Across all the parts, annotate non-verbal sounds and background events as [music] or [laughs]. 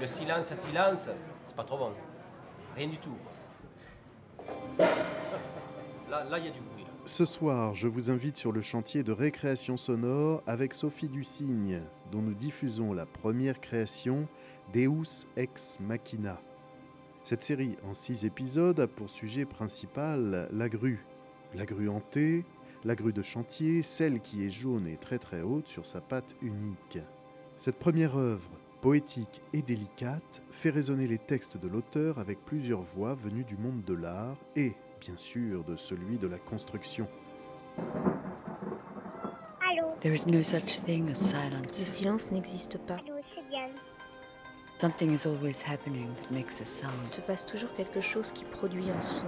Le silence silence, c'est pas trop bon. Rien du tout. Là, il y a du bruit. Ce soir, je vous invite sur le chantier de récréation sonore avec Sophie Dussigne, dont nous diffusons la première création, Deus Ex Machina. Cette série en six épisodes a pour sujet principal la grue. La grue hantée, la grue de chantier, celle qui est jaune et très très haute sur sa patte unique. Cette première œuvre, poétique et délicate, fait résonner les textes de l'auteur avec plusieurs voix venues du monde de l'art et, bien sûr, de celui de la construction. Allô There is no such thing as Le silence. silence n'existe pas. Allô. Something is always happening that makes a Il sound. se passe toujours quelque chose qui produit un son.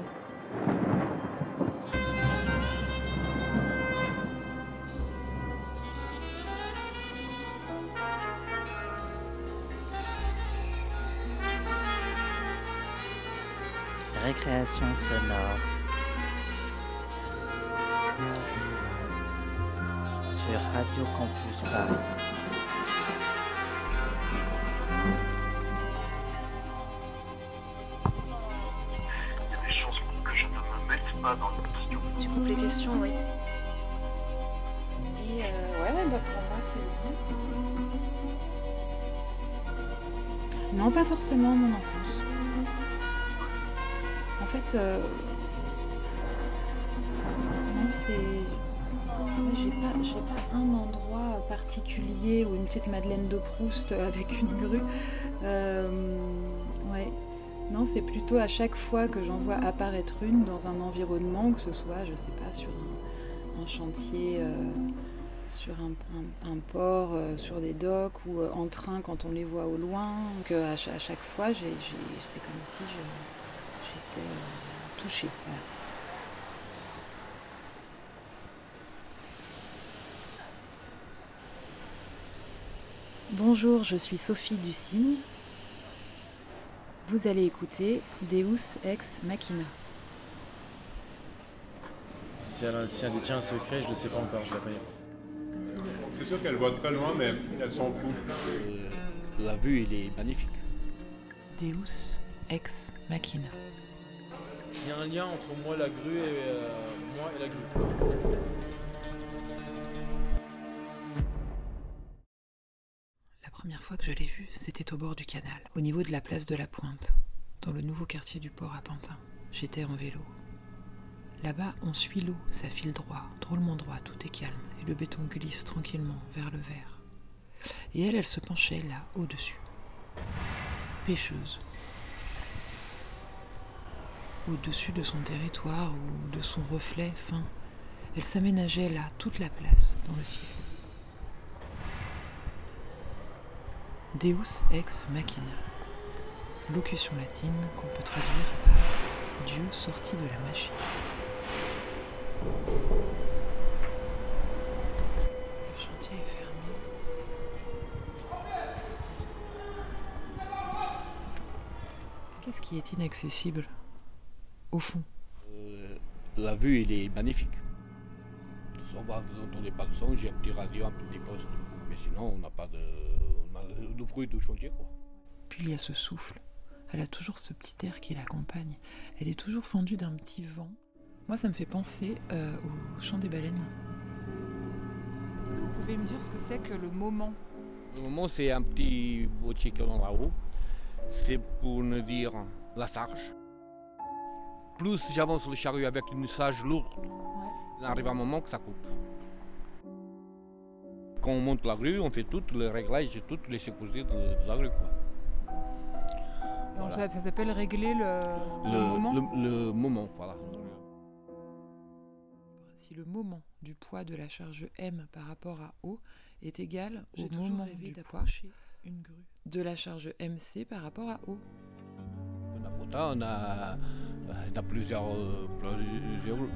Me mette pas dans le tuyau. Tu coupes les questions, oui. Et euh, ouais, ouais, bah pour moi c'est bon. Non, pas forcément mon enfance. Euh, non, c'est. J'ai pas, un endroit particulier ou une petite Madeleine de Proust avec une grue. Euh, ouais. Non, c'est plutôt à chaque fois que j'en vois apparaître une dans un environnement, que ce soit, je sais pas, sur un, chantier, euh, sur un, port, euh, sur des docks ou euh, en train quand on les voit au loin, que à, cha- à chaque fois, j'ai- c'est comme si je- j'étais euh, voilà. Bonjour, je suis Sophie Dussigne. Vous allez écouter Deus Ex Machina. Si elle, a- si elle détient un secret, je ne sais pas encore, je la connais pas. C'est sûr qu'elle voit très loin, mais elle s'en fout. La vue, il est magnifique. Deus Ex Machina. Il y a un lien entre moi, la grue, et euh, moi et la grue. La première fois que je l'ai vue, c'était au bord du canal, au niveau de la place de la Pointe, dans le nouveau quartier du port à Pantin. J'étais en vélo. Là-bas, on suit l'eau, ça file droit, drôlement droit, tout est calme, et le béton glisse tranquillement vers le vert. Et elle, elle se penchait là, au-dessus. Pêcheuse. Au-dessus de son territoire ou de son reflet fin, elle s'aménageait là toute la place dans le ciel. Deus ex machina. Locution latine qu'on peut traduire par Dieu sorti de la machine. Le chantier est fermé. Qu'est-ce qui est inaccessible? Au fond, Euh, la vue, il est magnifique. On va, vous entendez pas de son, j'ai un petit radio, un petit poste. Mais sinon, on n'a pas de, on a de bruit de chantier, quoi. puis il y a ce souffle. Elle a toujours ce petit air qui l'accompagne. Elle est toujours fendue d'un petit vent. Moi, ça me fait penser euh, au chant des baleines. Est-ce que vous pouvez me dire ce que c'est que le moment? Le moment, c'est un petit boîtier qui est en haut. C'est pour nous dire la sarge. Plus j'avance le chariot avec une sage lourde, il arrive un moment que ça coupe. Quand on monte la grue, on fait tout le réglage et toutes les sécurités de, de la grue. Quoi. Donc ça, ça s'appelle régler le, le Le, moment le- le moment, voilà. Si le moment du poids de la charge M par rapport à O est égal au moment du poids une grue de la charge MC par rapport à O. On a on a, on a plusieurs, euh,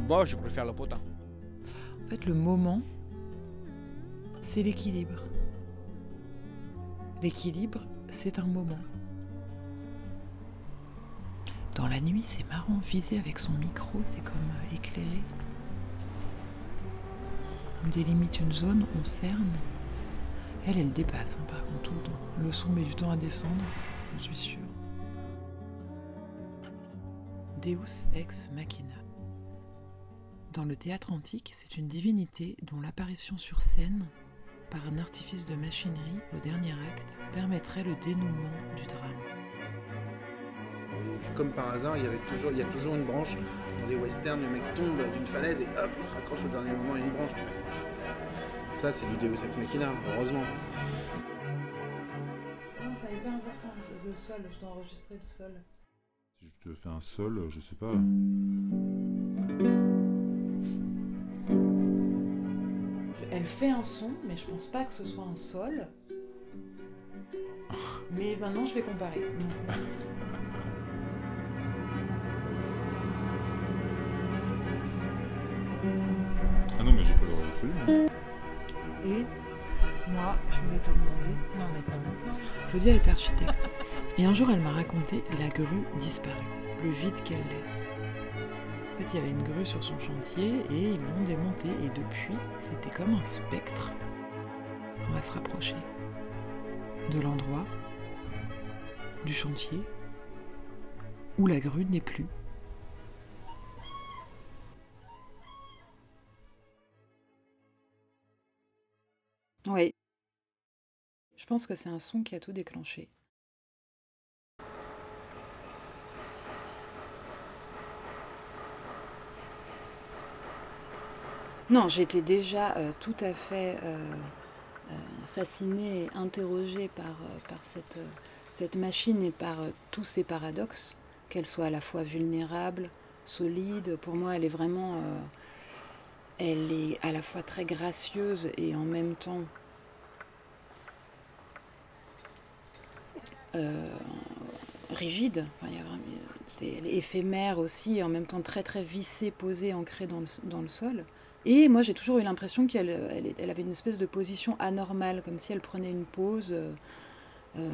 Moi, je préfère le potin. En fait, le moment, c'est l'équilibre. L'équilibre, c'est un moment. Dans la nuit, c'est marrant, viser avec son micro, c'est comme euh, éclairer. On délimite une zone, on cerne. Elle, elle dépasse, hein, par contre, le. Le son met du temps à descendre. j'en suis sûre. Deus ex machina. Dans le théâtre antique, c'est une divinité dont l'apparition sur scène, par un artifice de machinerie au dernier acte, permettrait le dénouement du drame. Comme par hasard, il y, avait toujours, il y a toujours une branche. Dans les westerns, le mec tombe d'une falaise et hop, il se raccroche au dernier moment à une branche. Tu fais, Ça, c'est du Deus Ex Machina, heureusement. Non, ça n'est pas important, le sol, je dois enregistrer le sol. Si je te fais un sol, je sais pas. Elle fait un son, mais je pense pas que ce soit un sol. Mais maintenant, je vais comparer. Non, merci. Ah non, mais j'ai pas le droit absolu. Et moi, je voulais te demander. Non, mais pas maintenant. Claudia est architecte. Et un jour, elle m'a raconté la grue disparue, le vide qu'elle laisse. En fait, il y avait une grue sur son chantier et ils l'ont démontée. Et depuis, c'était comme un spectre. On va se rapprocher de l'endroit, du chantier, où la grue n'est plus. Oui. Je pense que c'est un son qui a tout déclenché. Non, j'étais déjà euh, tout à fait euh, euh, fascinée et interrogée par, cette, machine et par tous ses paradoxes, qu'elle soit à la fois vulnérable, solide. Pour moi, elle est vraiment... elle est à la fois très gracieuse et en même temps rigide. Enfin, c'est, éphémère aussi et en même temps très très vissée, posée, ancrée dans le sol. Et moi j'ai toujours eu l'impression qu'elle elle, elle avait une espèce de position anormale, comme si elle prenait une pause euh, euh,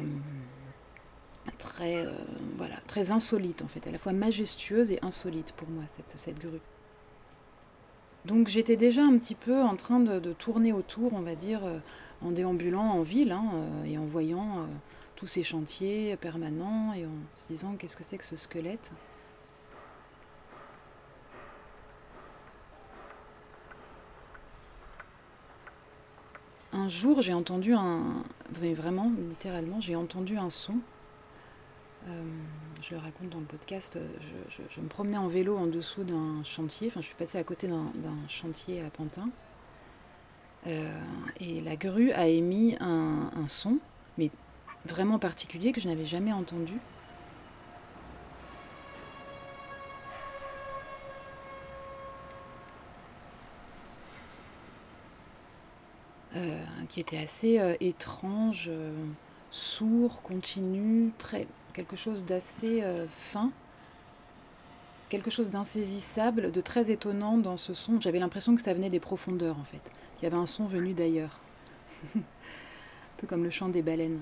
très, euh, voilà, très insolite en fait, à la fois majestueuse et insolite pour moi cette, cette grue. Donc j'étais déjà un petit peu en train de, tourner autour, on va dire, en déambulant en ville hein, et en voyant tous ces chantiers permanents et en se disant qu'est-ce que c'est que ce squelette? Un jour, j'ai entendu un. vraiment, littéralement, j'ai entendu un son. Euh, je le raconte dans le podcast. Je, me promenais en vélo en dessous d'un chantier. Enfin, je suis passée à côté d'un chantier à Pantin. Euh, et la grue a émis un son, mais vraiment particulier que je n'avais jamais entendu. Qui était assez euh, étrange, euh, sourd, continu, très, quelque chose d'assez euh, fin, quelque chose d'insaisissable, de très étonnant dans ce son. J'avais l'impression que ça venait des profondeurs en fait, qu'il y avait un son venu d'ailleurs, [laughs] un peu comme le chant des baleines.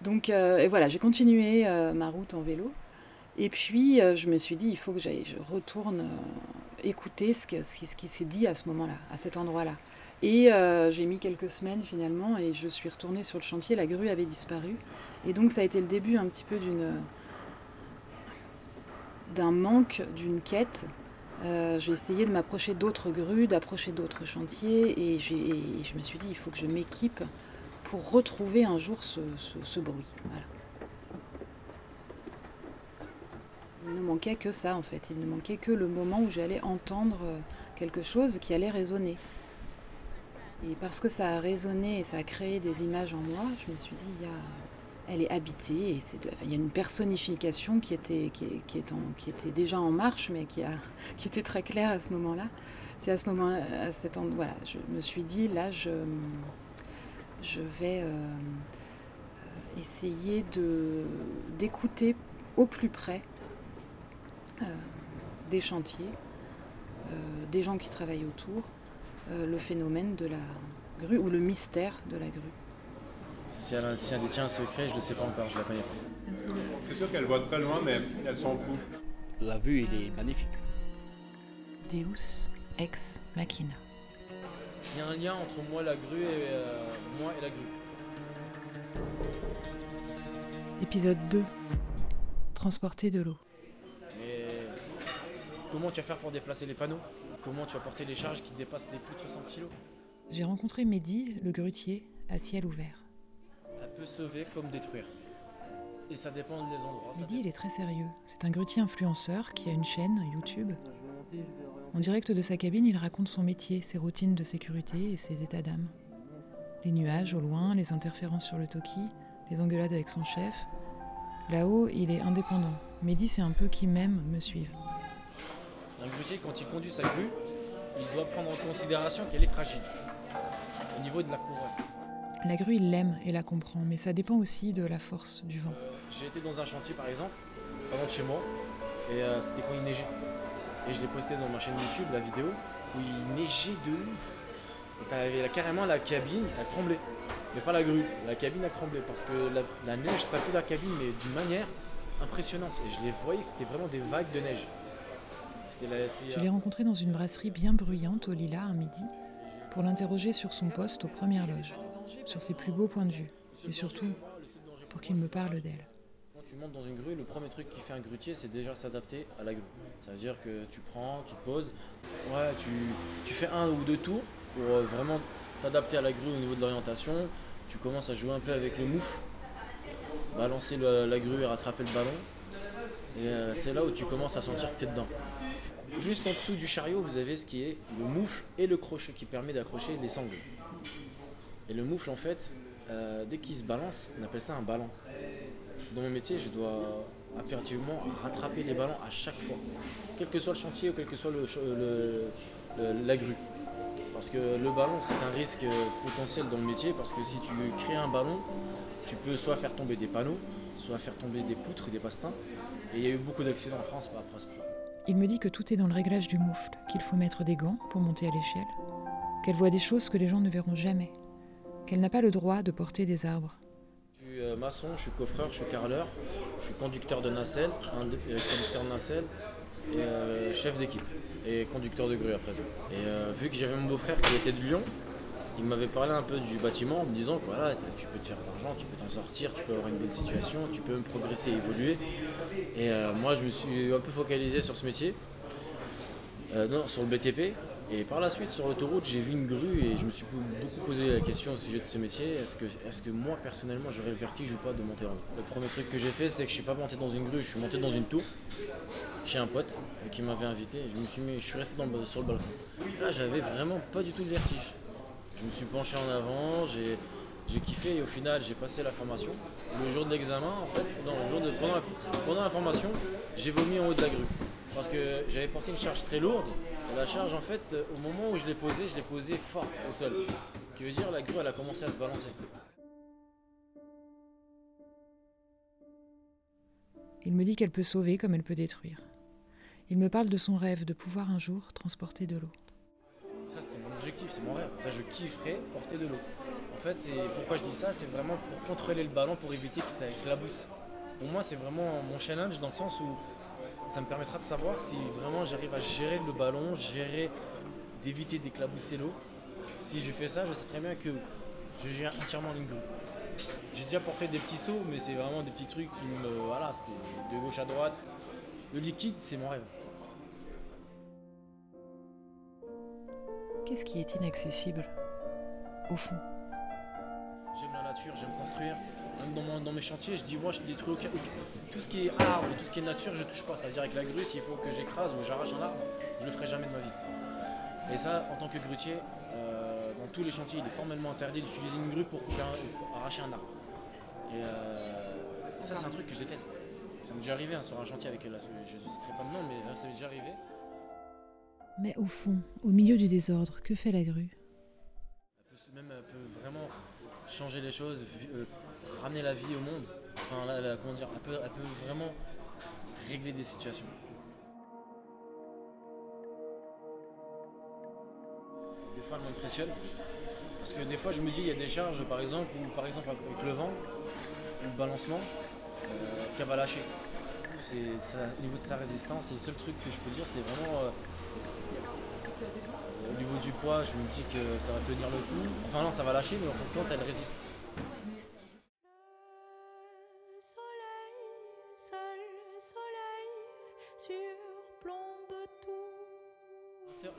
Donc et voilà, j'ai continué ma route en vélo. Et puis je me suis dit, il faut que j'aille, je retourne écouter ce, qui, s'est dit à ce moment-là, à cet endroit-là. Et euh, j'ai mis quelques semaines finalement et je suis retournée sur le chantier, la grue avait disparu. Et donc ça a été le début un petit peu d'une d'un manque, d'une quête. Euh, j'ai essayé de m'approcher d'autres grues, d'approcher d'autres chantiers et, et je me suis dit, il faut que je m'équipe pour retrouver un jour ce, ce- ce bruit. Voilà. Il ne manquait que ça en fait, il ne manquait que le moment où j'allais entendre euh, quelque chose qui allait résonner. Et parce que ça a résonné et ça a créé des images en moi, je me suis dit, il y a, elle est habitée et il y a une personnification qui était, qui, était déjà en marche, mais [laughs] qui, était très claire à ce moment-là. C'est à ce moment-là, à cet endroit, voilà, je me suis dit, là, je, vais euh, euh, essayer d'écouter au plus près des chantiers, euh, des gens qui travaillent autour, euh, le phénomène de la grue ou le mystère de la grue. Si elle, si elle détient un secret, je ne le sais pas encore, je la connais pas. C'est sûr qu'elle voit très loin, mais elle s'en fout. La vue, il est magnifique. Deus ex machina. Il y a un lien entre moi, la grue et euh, moi et la grue. Épisode 2. Transporter de l'eau. Comment tu vas faire pour déplacer les panneaux? Comment tu vas porter les charges qui dépassent les plus de 60 kg J'ai rencontré Mehdi, le grutier, à ciel ouvert. Elle peut sauver comme détruire. Et ça dépend des endroits. Mehdi, il est très sérieux. C'est un grutier influenceur qui a une chaîne YouTube. En direct de sa cabine, il raconte son métier, ses routines de sécurité et ses états d'âme. Les nuages au loin, les interférences sur le toki, les engueulades avec son chef. Là-haut, il est indépendant. Mehdi, c'est un peu qui m'aime me suivre. Un grutier, quand il conduit sa grue, il doit prendre en considération qu'elle est fragile au niveau de la couronne. La grue, il l'aime et la comprend, mais ça dépend aussi de la force du vent. J'ai été dans un chantier par exemple, loin de chez moi, et euh, c'était quand il neigeait. Et je l'ai posté dans ma chaîne YouTube, la vidéo, où il neigeait de ouf. Et t'avais là, carrément la cabine, elle tremblait. Mais pas la grue, la cabine a tremblé parce que la, la neige tapait la cabine, mais d'une manière impressionnante. Et je les voyais, c'était vraiment des vagues de neige. Je l'ai rencontré dans une brasserie bien bruyante au Lila un midi pour l'interroger sur son poste aux premières loges, sur ses plus beaux points de vue et surtout pour qu'il me parle d'elle. Quand tu montes dans une grue, le premier truc qui fait un grutier, c'est déjà s'adapter à la grue. Ça veut dire que tu prends, tu poses, ouais, tu, fais un ou deux tours pour euh, vraiment t'adapter à la grue au niveau de l'orientation. Tu commences à jouer un peu avec le moufle, balancer la grue et rattraper le ballon. Et euh, c'est là où tu commences à sentir que tu es dedans. Juste en dessous du chariot, vous avez ce qui est le moufle et le crochet qui permet d'accrocher les sangles. Et le moufle, en fait, euh, dès qu'il se balance, on appelle ça un ballon. Dans mon métier, je dois impérativement rattraper les ballons à chaque fois, quel que soit le chantier ou quel que soit la grue. Parce que le ballon, c'est un risque potentiel dans le métier, parce que si tu crées un ballon, tu peux soit faire tomber des panneaux, soit faire tomber des poutres, des pastins. Et il y a eu beaucoup d'accidents en France par rapport à ça. Il me dit que tout est dans le réglage du moufle, qu'il faut mettre des gants pour monter à l'échelle, qu'elle voit des choses que les gens ne verront jamais, qu'elle n'a pas le droit de porter des arbres. Je suis euh, maçon, je suis coffreur, je suis carreleur, je suis conducteur de nacelle, euh, conducteur de nacelle euh, chef d'équipe et conducteur de grue à présent. Et vu que j'avais mon beau-frère qui était de Lyon, il m'avait parlé un peu du bâtiment en me disant que voilà, tu peux te faire de l'argent, tu peux t'en sortir, tu peux avoir une bonne situation, tu peux progresser évoluer. Et euh, moi je me suis un peu focalisé sur ce métier, euh, non, sur le BTP. Et par la suite, sur l'autoroute, j'ai vu une grue et je me suis beaucoup posé la question au sujet de ce métier. Est-ce que, est que moi, personnellement, j'aurais le vertige ou pas de monter en haut? Le premier truc que j'ai fait, c'est que je suis pas monté dans une grue, je suis monté dans une tour chez un pote qui m'avait invité. Je me suis mis, je suis resté le- sur le balcon. Là, j'avais vraiment pas du tout de vertige. Je me suis penché en avant, j'ai, kiffé et au final, j'ai passé la formation. Le jour de l'examen, en fait, non, pendant, la, formation, j'ai vomi en haut de la grue. Parce que j'avais porté une charge très lourde. La charge, en fait, au moment où je l'ai posée, je l'ai posée fort au sol. Ce qui veut dire la grue, a commencé à se balancer. Il me dit qu'elle peut sauver comme elle peut détruire. Il me parle de son rêve de pouvoir un jour transporter de l'eau. Ça, c'était mon objectif, c'est mon rêve. Ça, je kifferais porter de l'eau. En fait, c'est pourquoi je dis ça, c'est vraiment pour contrôler le ballon, pour éviter que ça éclabousse. Pour moi, c'est vraiment mon challenge dans le sens où ça me permettra de savoir si vraiment j'arrive à gérer le ballon, gérer, d'éviter d'éclabousser l'eau. Si je fais ça, je sais très bien que je gère entièrement grue. J'ai déjà porté des petits seaux, mais c'est vraiment des petits trucs qui me. Voilà, de gauche à droite. Le liquide, c'est mon rêve. Qu'est-ce qui est inaccessible Au fond? J'aime la nature, j'aime construire. Dans, dans mes chantiers, je dis moi je détruis aucun, Tout ce qui est arbre, tout ce qui est nature, je touche pas. Ça veut dire avec la grue, s'il faut que j'écrase ou j'arrache un arbre, je le ferai jamais de ma vie. Et ça, en tant que grutier, euh, dans tous les chantiers, il est formellement interdit d'utiliser une grue pour, couper un- pour arracher un arbre. Et euh, ça, c'est un truc que je déteste. Ça m'est déjà arrivé hein, sur un chantier avec la, je ne citerai pas de nom, mais ça m'est déjà arrivé. Mais au fond, au milieu du désordre, que fait la grue? Elle peut, même, elle peut vraiment changer les choses, euh, ramener la vie au monde. Enfin, là, comment dire, elle peut, elle peut vraiment régler des situations. Des fois, elle m'impressionne. Parce que des fois, je me dis, il y a des charges, par exemple, où, par exemple, avec le vent, ou le balancement, euh, qu'elle va lâcher. Au niveau de sa résistance, c'est le seul truc que je peux dire, c'est vraiment euh, au niveau du poids, je me dis que ça va tenir le coup. Enfin non, ça va lâcher, mais en fin de compte, elle résiste.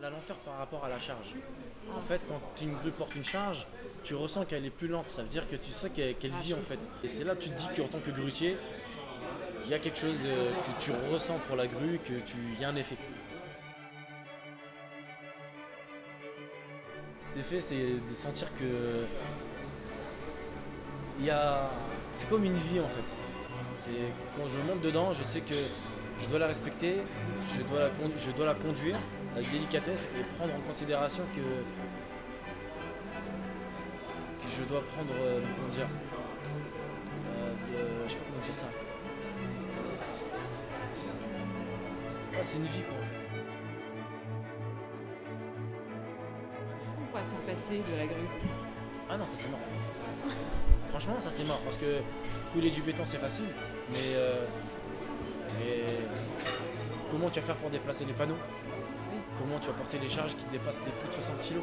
La lenteur par rapport à la charge. En fait, quand une grue porte une charge, tu ressens qu'elle est plus lente. Ça veut dire que tu sais qu'elle vit en fait. Et c'est là que tu te dis qu'en tant que grutier, il y a quelque chose euh, que tu ressens pour la grue, tu y a un effet. Cet effet, c'est de sentir que il y a, c'est comme une vie en fait. C'est quand je monte dedans, je sais que je dois la respecter, je dois la, je dois la conduire avec délicatesse et prendre en considération que, je dois prendre, euh, comment dire, euh, je sais pas comment dire ça. Ah, c'est une vie quoi en fait. De la grue Ah non, ça c'est mort. [laughs] Franchement, ça c'est mort parce que couler du béton c'est facile, mais, euh, mais comment tu vas faire pour déplacer les panneaux? Comment tu vas porter les charges qui dépassent les plus de 60 kg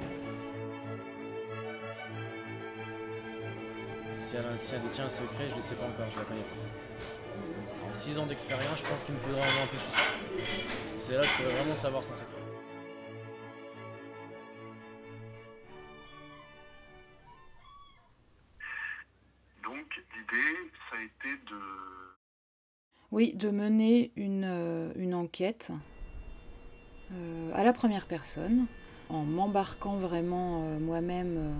Si elle, si elle détient un secret, je ne le sais pas encore, je la connais pas. En 6 ans d'expérience, je pense qu'il me faudrait vraiment un peu plus. C'est là que je pourrais vraiment savoir son secret. Oui, de mener une, euh, enquête euh, à la première personne, en m'embarquant vraiment euh, moi-même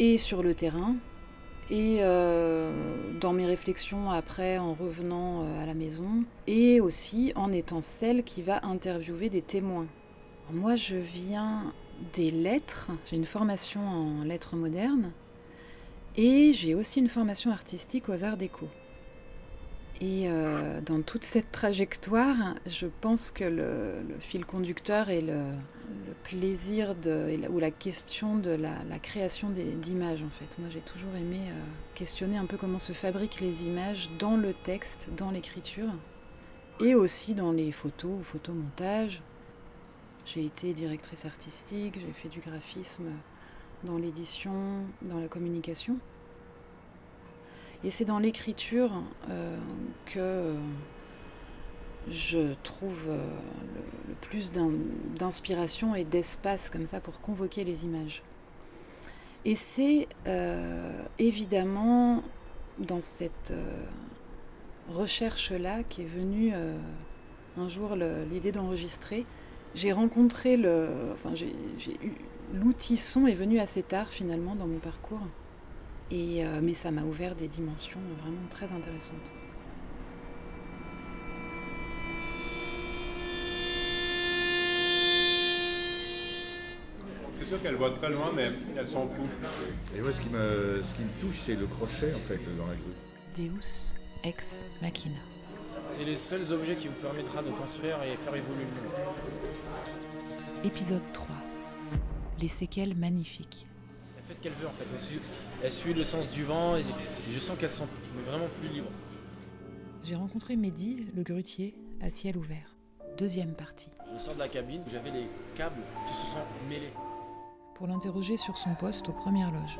et sur le terrain, et dans mes réflexions après en revenant à la maison, et aussi en étant celle qui va interviewer des témoins. Moi, je viens des lettres, j'ai une formation en lettres modernes, et j'ai aussi une formation artistique aux arts déco. Et euh, dans toute cette trajectoire, je pense que le, fil conducteur est le, plaisir de, ou la question de la, la création d'images en fait. Moi j'ai toujours aimé euh, questionner un peu comment se fabriquent les images dans le texte, dans l'écriture, et aussi dans les photos ou photomontages. J'ai été directrice artistique, j'ai fait du graphisme dans l'édition, dans la communication. Et c'est dans l'écriture euh, que je trouve euh, le, plus d'inspiration et d'espace comme ça pour convoquer les images. Et c'est euh, évidemment dans cette euh, recherche-là qu'est venue euh, un jour l'idée d'enregistrer. J'ai rencontré le. Enfin, j'ai eu. L'outil son est venu assez tard finalement dans mon parcours. Et, euh, mais ça m'a ouvert des dimensions vraiment très intéressantes. C'est sûr qu'elle voit très loin, mais elle s'en fout. Et moi, ce qui me, ce qui me touche, c'est le crochet, en fait, dans la grue. Deus ex machina. C'est les seuls objets qui vous permettra de construire et faire évoluer le monde. Épisode 3. Les séquelles magnifiques. Elle fait ce qu'elle veut en fait. Elle suit, elle suit, le sens du vent et je sens qu'elle se sent vraiment plus libre. J'ai rencontré Mehdi, le grutier, à ciel ouvert. Deuxième partie. Je sors de la cabine, j'avais les câbles qui se sont mêlés. Pour l'interroger sur son poste aux premières loges,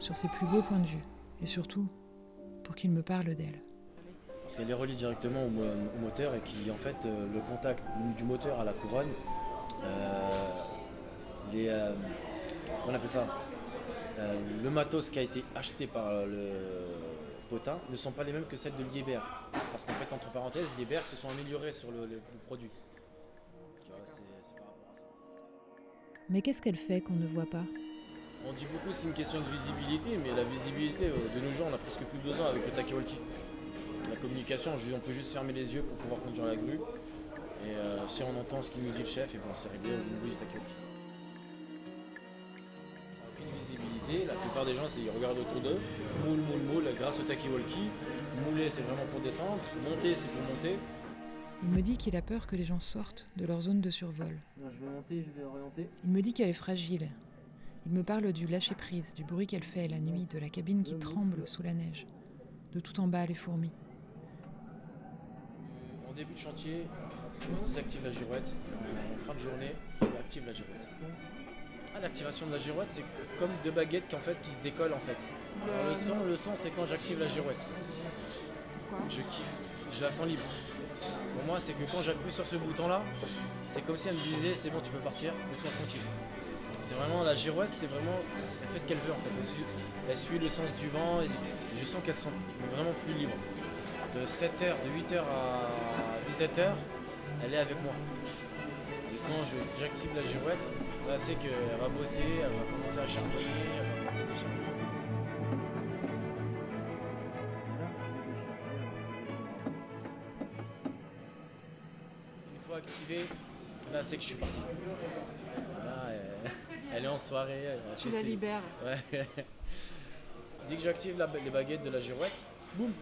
sur ses plus beaux points de vue, et surtout pour qu'il me parle d'elle. Parce qu'elle est reliée directement au, au, moteur et qui en fait euh, le contact du moteur à la couronne, euh, les, euh, on appelle ça, euh, le matos qui a été acheté par le potin ne sont pas les mêmes que celles de Liebherr. Parce qu'en fait, entre parenthèses, Liebherr se sont améliorés sur le, le, le produit. C'est par rapport à ça. Mais qu'est-ce qu'elle fait qu'on ne voit pas? On dit beaucoup c'est une question de visibilité, mais la visibilité, euh, de nos jours, on a presque plus besoin avec le talkie-walkie. La communication, on peut juste fermer les yeux pour pouvoir conduire la grue. Et euh, si on entend ce qu'il nous dit le chef, et bon, c'est réglé au niveau du talkie-walkie. Visibilité, la plupart des gens, c'est ils regardent autour d'eux, moule, moule, moule, grâce au talkie-walkie. Mouler, c'est vraiment pour descendre, monter, c'est pour monter. Il me dit qu'il a peur que les gens sortent de leur zone de survol. Je vais monter, je vais orienter. Il me dit qu'elle est fragile. Il me parle du lâcher-prise, du bruit qu'elle fait la nuit, de la cabine qui tremble sous la neige, de tout en bas les fourmis. En début de chantier, tu désactives la girouette, en fin de journée, tu actives la girouette. Ah, l'activation de la girouette, c'est comme deux baguettes qui, en fait, qui se décollent en fait. Alors, le son, le son c'est quand j'active la girouette. Je kiffe, je la sens libre. Pour moi, c'est que quand j'appuie sur ce bouton-là, c'est comme si elle me disait c'est bon, tu peux partir, laisse-moi tranquille. C'est vraiment la girouette, c'est vraiment, elle fait ce qu'elle veut en fait. Elle suit, elle suit le sens du vent et je sens qu'elles sont vraiment plus libres. De 7h, de 8h à 17h, elle est avec moi. Quand je- j'active la girouette, là c'est qu'elle va bosser, elle va commencer à charbonner, elle va monter des chargements. Une fois activée, là c'est que je suis parti. Là, elle, elle est en soirée. elle va Tu chez la libères. Ouais. [laughs] Dès que j'active les baguettes de la girouette, boum,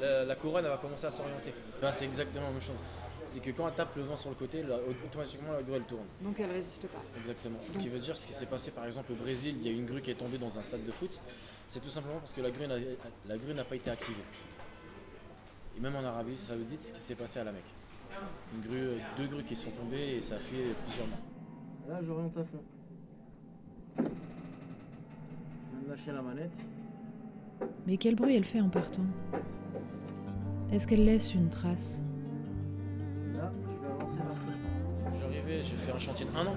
la, la couronne elle va commencer à s'orienter. Ben, c'est exactement la même chose. C'est que quand elle tape le vent sur le côté, là, automatiquement la grue elle tourne. Donc elle résiste pas. Exactement. Ce Donc- qui veut dire ce qui s'est passé par exemple au Brésil, il y a une grue qui est tombée dans un stade de foot. C'est tout simplement parce que la grue n'a, la grue n'a pas été activée. Et même en Arabie Saoudite, ce qui s'est passé à la Mecque. Une grue, euh, deux grues qui sont tombées et ça a fait plusieurs morts. Là j'oriente à fond. Je viens de lâcher la manette. Mais quel bruit elle fait en partant? Est-ce qu'elle laisse une trace? J'arrivais, j'ai fait un chantier de un an.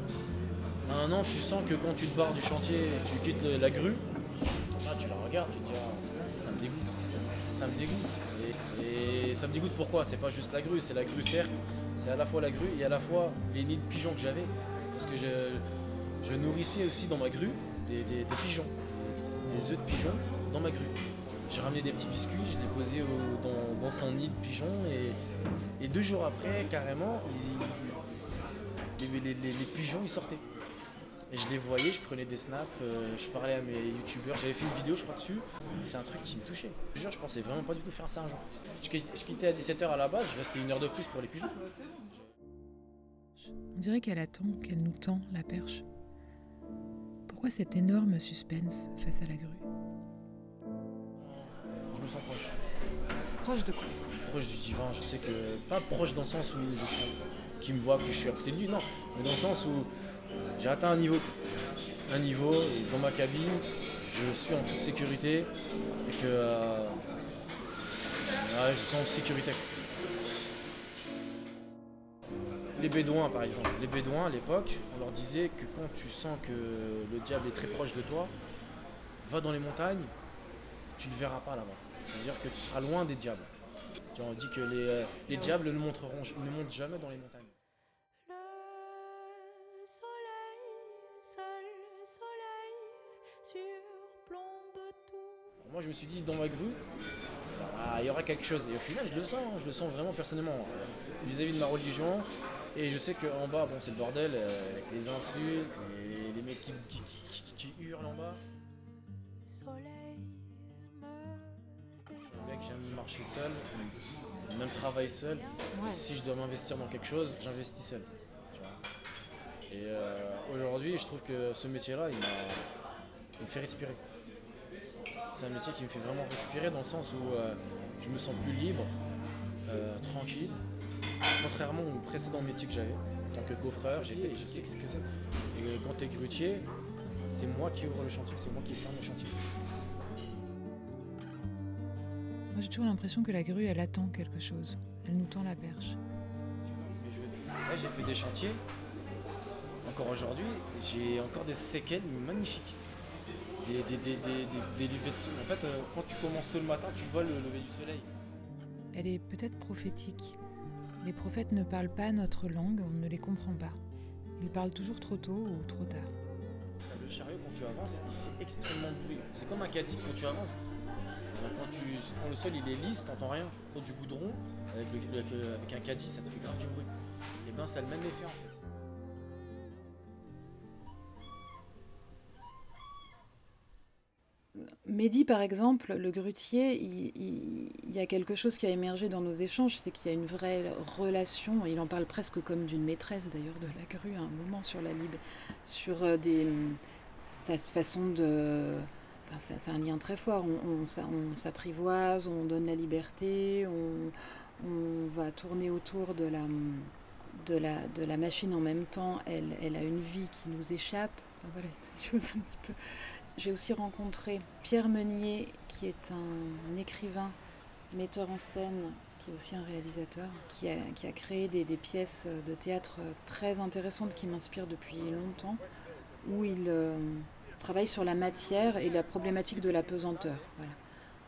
Un an, tu sens que quand tu te barres du chantier, tu quittes la grue, là, tu la regardes, tu te dis, Ah, ça me dégoûte. Ça me dégoûte. Et, ça me dégoûte pourquoi? C'est pas juste la grue, c'est la grue certes, c'est à la fois la grue et à la fois les nids de pigeons que j'avais. Parce que je, nourrissais aussi dans ma grue des pigeons, des, des œufs de pigeons dans ma grue. J'ai ramené des petits biscuits, je les posais au- dans, dans son nid de pigeons et, et deux jours après, carrément, les, pigeons ils sortaient. Et je les voyais, je prenais des snaps, euh, je parlais à mes youtubeurs, j'avais fait une vidéo je crois dessus, et c'est un truc qui me touchait. Je jure, je pensais vraiment pas du tout faire ça un jour. Je quittais à 17h à la base, je restais une heure de plus pour les pigeons. On dirait qu'elle attend, qu'elle nous tend la perche. Pourquoi cet énorme suspense face à la grue? Je me sens proche. Proche de quoi Proche du divin, je sais que. Pas proche dans le sens où je sens qu'il me voit que je suis à côté de lui, non. Mais dans le sens où j'ai atteint un niveau. Un niveau, et dans ma cabine, je suis en toute sécurité et que. euh, ouais, je me sens en sécurité. Les Bédouins, par exemple. Les Bédouins, à l'époque, on leur disait que quand tu sens que le diable est très proche de toi, va dans les montagnes, tu ne le verras pas là-bas. C'est-à-dire que tu seras loin des diables. On dit que les, euh, les diables ne, montreront, ne montent jamais dans les montagnes. Alors moi je me suis dit dans ma grue, ah, il y aura quelque chose. Et au final je le sens, hein, je le sens vraiment personnellement euh, vis-à-vis de ma religion. Et je sais qu'en bas, bon c'est le bordel, euh, avec les insultes, les, les mecs qui, qui- qui- qui- qui hurlent en bas. Un mec, j'aime marcher seul, même travailler seul. Ouais. Si je dois m'investir dans quelque chose, j'investis seul. tu vois. Et euh, aujourd'hui, je trouve que ce métier-là, il, me fait respirer. C'est un métier qui me fait vraiment respirer dans le sens où euh, je me sens plus libre, euh, tranquille. Contrairement au précédent métier que j'avais, en tant que coffreur, j'étais, je sais ce que c'est. Et quand tu es grutier, c'est moi qui ouvre le chantier, c'est moi qui ferme le chantier. Moi j'ai toujours l'impression que la grue elle attend quelque chose. Elle nous tend la perche. Là, j'ai fait des chantiers. Encore aujourd'hui, j'ai encore des séquelles magnifiques. Des, des, levées de soleil. En fait, euh, quand tu commences tôt le matin, tu vois le lever du soleil. Elle est peut-être prophétique. Les prophètes ne parlent pas notre langue, on ne les comprend pas. Ils parlent toujours trop tôt ou trop tard. Le chariot, quand tu avances, il fait extrêmement de bruit. C'est comme un caddie quand tu avances. Euh, Quand, tu, quand le sol il est lisse, t'entends rien. Pour du goudron, avec, euh, avec un caddie, ça te fait grave du bruit. Et ben, ça a le même effet en fait. Mehdi, par exemple, le grutier, il, y a quelque chose qui a émergé dans nos échanges, c'est qu'il y a une vraie relation, il en parle presque comme d'une maîtresse d'ailleurs de la grue à un moment sur la Lib, sur euh, des, cette façon de... c'est un lien très fort, on, on s'a- on s'apprivoise, on donne la liberté, on, va tourner autour de la, machine en même temps. Elle, a une vie qui nous échappe. [laughs] J'ai aussi rencontré Pierre Meunier, qui est un, écrivain, metteur en scène, qui est aussi un réalisateur, qui a, créé des, des, pièces de théâtre très intéressantes qui m'inspirent depuis longtemps, où il euh, travaille sur la matière et la problématique de la pesanteur. Voilà.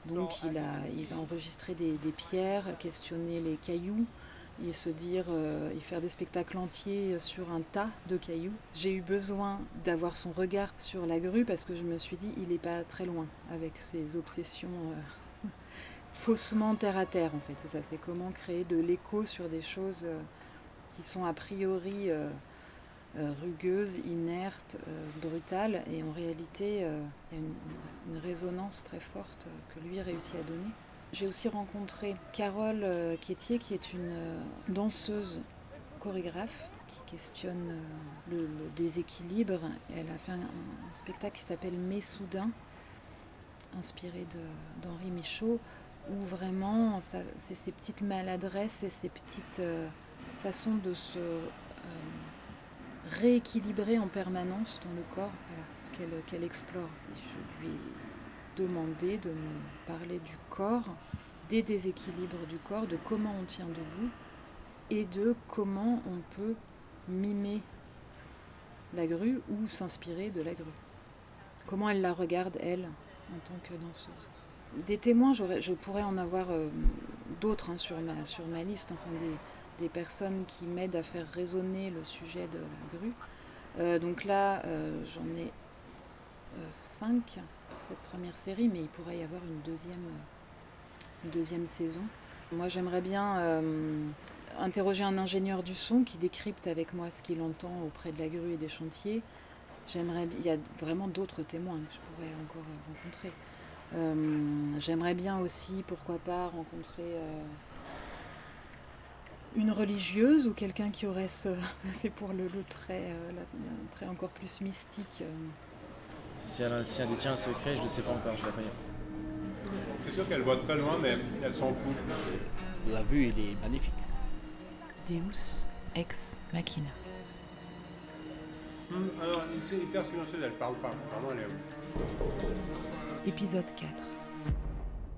Donc il, a, il va enregistrer des, pierres, questionner les cailloux et se dire, euh, et faire des spectacles entiers sur un tas de cailloux. J'ai eu besoin d'avoir son regard sur la grue parce que je me suis dit, il n'est pas très loin avec ses obsessions euh, [laughs] faussement terre à terre en fait. C'est ça, c'est comment créer de l'écho sur des choses euh, qui sont a priori euh, rugueuses, inertes, brutales et en réalité il y a une, résonance très forte que lui réussit à donner. J'ai aussi rencontré Carole euh, Quétier, qui est une euh, danseuse chorégraphe qui questionne euh, le, déséquilibre. Elle a fait un, spectacle qui s'appelle Mes Soudain, inspiré d'Henri Michaud, où vraiment c'est ces petites maladresses et ces petites euh, façons de se euh, rééquilibrer en permanence dans le corps qu'elle qu explore. Et je lui ai demandé de me parler du corps, des déséquilibres du corps, de comment on tient debout et de comment on peut mimer la grue ou s'inspirer de la grue. Comment elle la regarde, elle, en tant que danseuse. Des témoins, je pourrais en avoir euh, d'autres hein, sur, ma, sur ma liste, enfin des, des personnes qui m'aident à faire résonner le sujet de la grue. Euh, donc là, euh, j'en ai cinq cette première série, mais il pourrait y avoir une deuxième, une deuxième saison. Moi, j'aimerais bien euh, interroger un ingénieur du son qui décrypte avec moi ce qu'il entend auprès de la grue et des chantiers. J'aimerais, il y a vraiment d'autres témoins que je pourrais encore rencontrer. Euh, j'aimerais bien aussi, pourquoi pas, rencontrer euh, une religieuse ou quelqu'un qui aurait ce, [laughs] c'est pour le, le trait, le trait encore plus mystique. Si elle a, si elle détient un secret, je ne sais pas encore, je la connais pas. C'est sûr qu'elle voit très loin, mais elle s'en fout. La vue, il est magnifique. Deus ex machina. Hum, alors, c'est hyper silencieuse, elle parle pas. Vraiment, elle est... Épisode 4.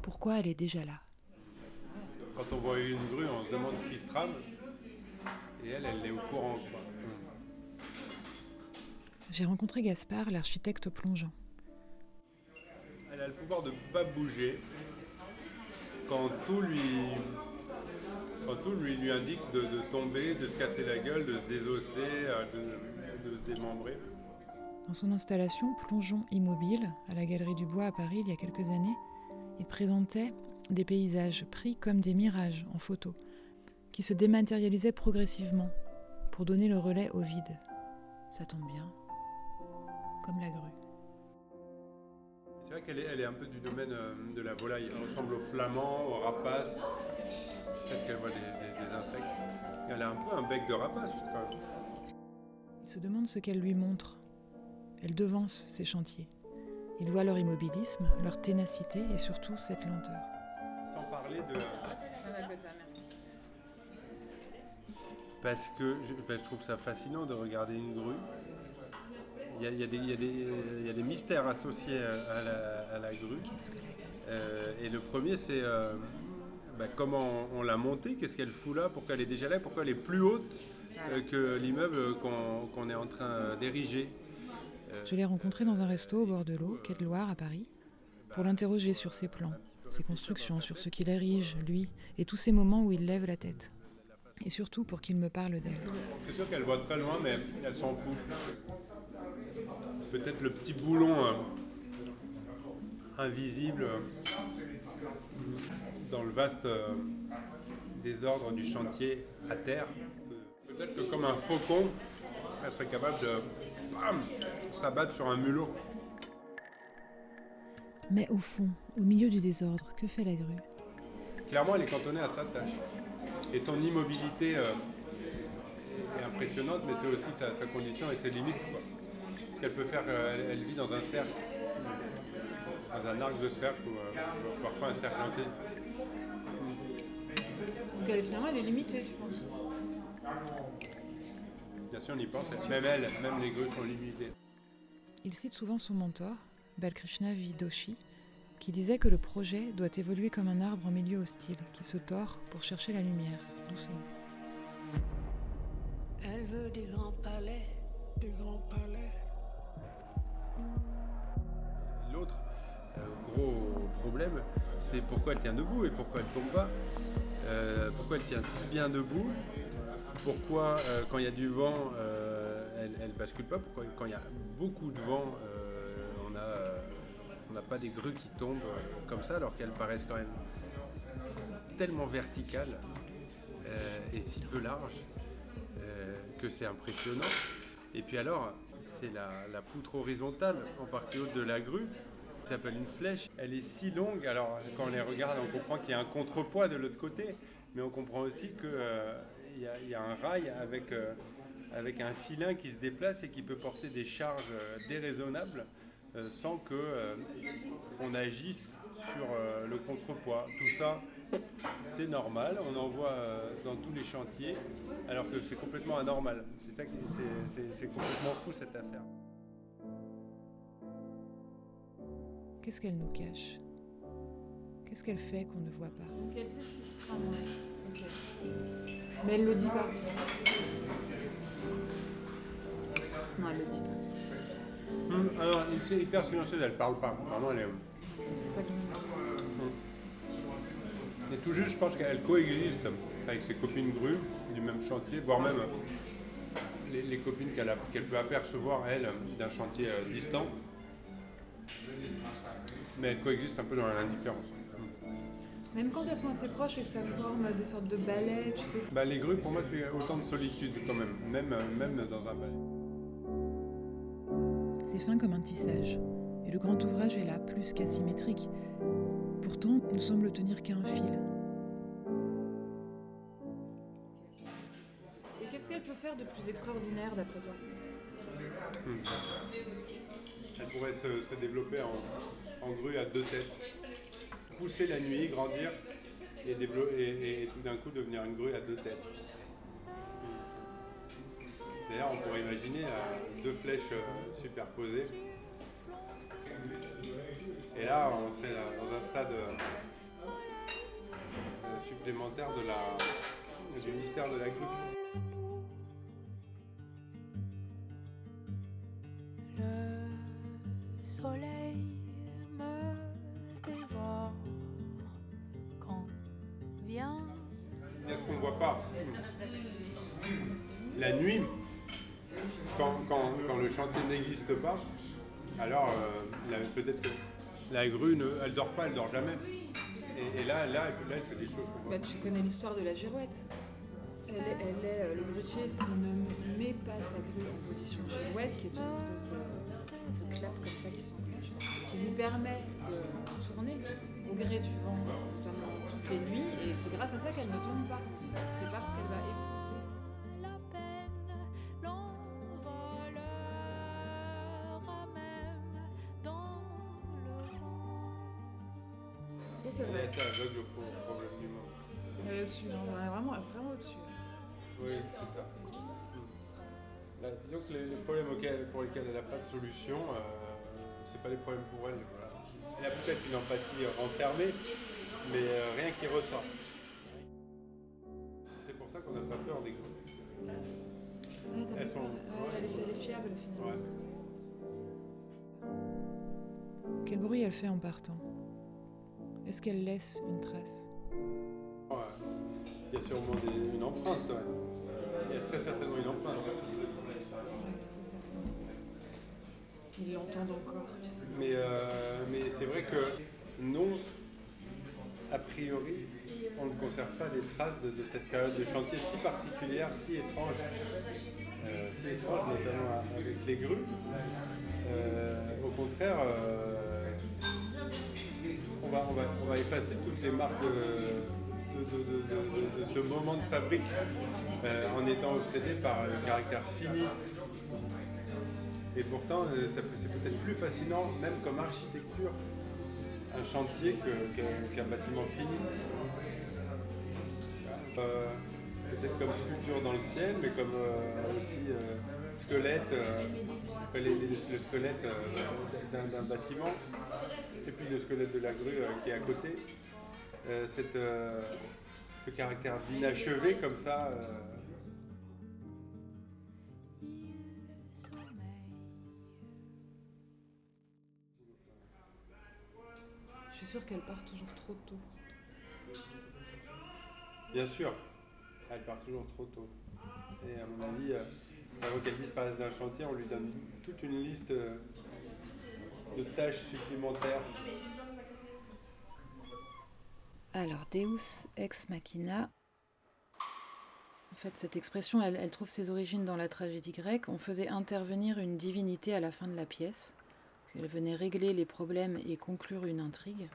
Pourquoi elle est déjà là? Quand on voit une grue, on se demande ce qui se trame. Et elle, elle est au courant. J'ai rencontré Gaspard, l'architecte plongeant. Elle a le pouvoir de ne pas bouger quand tout lui, quand tout lui, lui indique de, de, tomber, de se casser la gueule, de se désosser, de, de, se démembrer. Dans son installation Plongeon Immobile, à la Galerie du Bois à Paris il y a quelques années, il présentait des paysages pris comme des mirages en photo, qui se dématérialisaient progressivement pour donner le relais au vide. Ça tombe bien comme la grue. C'est vrai qu'elle est, elle est un peu du domaine de la volaille. Elle ressemble aux flamands, aux rapaces. Peut-être qu'elle voit des, des, des, insectes. Elle a un peu un bec de rapace. Quand même. Il se demande ce qu'elle lui montre. Elle devance ses chantiers. Il voit leur immobilisme, leur ténacité et surtout cette lenteur. Parler de. Parce que je, enfin, je trouve ça fascinant de regarder une grue il y, a, il, y des, il, y des, il y, a des, mystères associés à la, à la grue. Qu'est-ce que la grue euh, Et le premier, c'est euh, bah, comment on, on l'a montée, qu'est-ce qu'elle fout là, pourquoi elle est déjà là, pourquoi elle est plus haute euh, que l'immeuble qu'on qu est en train d'ériger. Je l'ai rencontré dans un resto au bord de l'eau, quai de Loire, à Paris, pour l'interroger sur ses plans, ses constructions, sur ce qu'il érige, lui, et tous ces moments où il lève la tête. Et surtout pour qu'il me parle d'elle. C'est sûr qu'elle voit très loin, mais elle s'en fout peut-être le petit boulon euh, invisible dans le vaste euh, désordre du chantier à terre. Peut-être que comme un faucon, elle serait capable de s'abattre sur un mulot. Mais au fond, au milieu du désordre, que fait la grue? Clairement, elle est cantonnée à sa tâche. Et son immobilité euh, est impressionnante, mais c'est aussi sa, sa, condition et ses limites. Quoi qu'elle peut faire, euh, elle, elle, vit dans un cercle, dans un arc de cercle ou euh, parfois un cercle entier. Donc elle, finalement, elle est limitée, tu penses Bien sûr, on y pense. Même elle, même les grues sont limitées. Il cite souvent son mentor, Balkrishna Vidoshi, qui disait que le projet doit évoluer comme un arbre en milieu hostile, qui se tord pour chercher la lumière, doucement. Elle veut des grands palais, des grands palais. L'autre euh, gros problème, c'est pourquoi elle tient debout et pourquoi elle tombe pas. Euh, pourquoi elle tient si bien debout? Pourquoi euh, quand il y a du vent, elle, elle bascule pas? Pourquoi quand il y a beaucoup de vent, on n'a pas des grues qui tombent comme ça alors qu'elles paraissent quand même tellement verticales et si peu larges que c'est impressionnant. Et puis alors, c'est la, poutre horizontale en partie haute de la grue, qui s'appelle une flèche. Elle est si longue, alors quand on les regarde, on comprend qu'il y a un contrepoids de l'autre côté, mais on comprend aussi qu'il euh, y, a un rail avec, euh, avec un filin qui se déplace et qui peut porter des charges euh, sans qu'on agisse sur le contrepoids. Tout ça, c'est normal, on en voit dans tous les chantiers, alors que c'est complètement anormal. C'est ça qui, c'est complètement fou cette affaire. Qu'est-ce qu'elle nous cache? Qu'est-ce qu'elle fait qu'on ne voit pas? Donc elle sait ce qui se trame. Mais elle le dit pas. Non, elle le dit pas. Hum, alors, c'est hyper silencieuse, elle parle pas. Vraiment, elle est. C'est ça qui me hum. Et tout juste, je pense qu'elle coexiste avec ses copines grues du même chantier, voire même les, copines qu'elle peut apercevoir, elle, d'un chantier euh, distant. Mais elles coexistent un peu dans l'indifférence. Même quand elles sont assez proches et que ça forme des sortes de balais, tu sais. Bah, les grues, pour moi, c'est autant de solitude quand même, même, même dans un balai. Fin comme un tissage. Et le grand ouvrage est là, plus qu'asymétrique. Pourtant, il ne semble tenir qu'un fil. Et qu'est-ce qu'elle peut faire de plus extraordinaire d'après toi? Hmm. Elle pourrait se, développer en, grue à deux têtes. Pousser la nuit, grandir et, et, tout d'un coup devenir une grue à deux têtes. D'ailleurs, on pourrait imaginer euh, deux flèches euh, superposées. Et là, on serait dans un stade euh, supplémentaire du mystère de la grue. Alors euh, peut-être que la grue, ne, elle dort pas, elle dort jamais. Et, là, elle fait des choses. Bah, tu connais l'histoire de la girouette. Elle est, euh, le grutier s'il ne met pas sa grue en position girouette, qui est une espèce de clap comme ça qui qui lui permet de tourner au gré du vent, notamment toutes les nuits, et c'est grâce à ça qu'elle ne tombe pas. C'est parce qu'elle va c'est vrai. Ça aveugle au problème du monde. Elle est au-dessus, on est vraiment, vraiment au-dessus. Oui, c'est ça. Bah, disons que les, problèmes pour lesquels elle n'a pas de solution, euh, c'est pas des problèmes pour elle. Elle a peut-être une empathie renfermée, mais euh, rien qui ressort. C'est pour ça qu'on n'a pas peur des grues. elles sont. elle, est, fiable finalement. Quel bruit elle fait en partant? Est-ce qu'elle laisse une trace? Il y a sûrement une empreinte. Il y a très certainement une empreinte. Ils l'entendent encore. Mais, euh, mais c'est vrai que non, a priori, on ne conserve pas les traces de, cette période de chantier si particulière, si étrange. Euh, si étrange, notamment avec les grues. Euh, au contraire, on va, effacer toutes les marques de, ce moment de fabrique en étant obsédé par le caractère fini et pourtant, euh, c'est peut-être plus fascinant, même comme architecture, un chantier qu'un bâtiment fini. euh, peut-être comme sculpture dans le ciel, mais comme euh, aussi euh, squelette, euh, le squelette euh, d'un bâtiment, et puis le squelette de la grue euh, qui est à côté. Euh, cette, euh, ce caractère d'inachevé comme ça. Je suis sûre qu'elle part toujours trop tôt. Bien sûr, elle part toujours trop tôt. Et à mon avis, avant qu'elle disparaisse d'un chantier, on lui donne toute une liste Alors, Deus ex machina. En fait, cette expression, elle, trouve ses origines dans la tragédie grecque. On faisait intervenir une divinité à la fin de la pièce. Elle venait régler les problèmes et conclure une intrigue.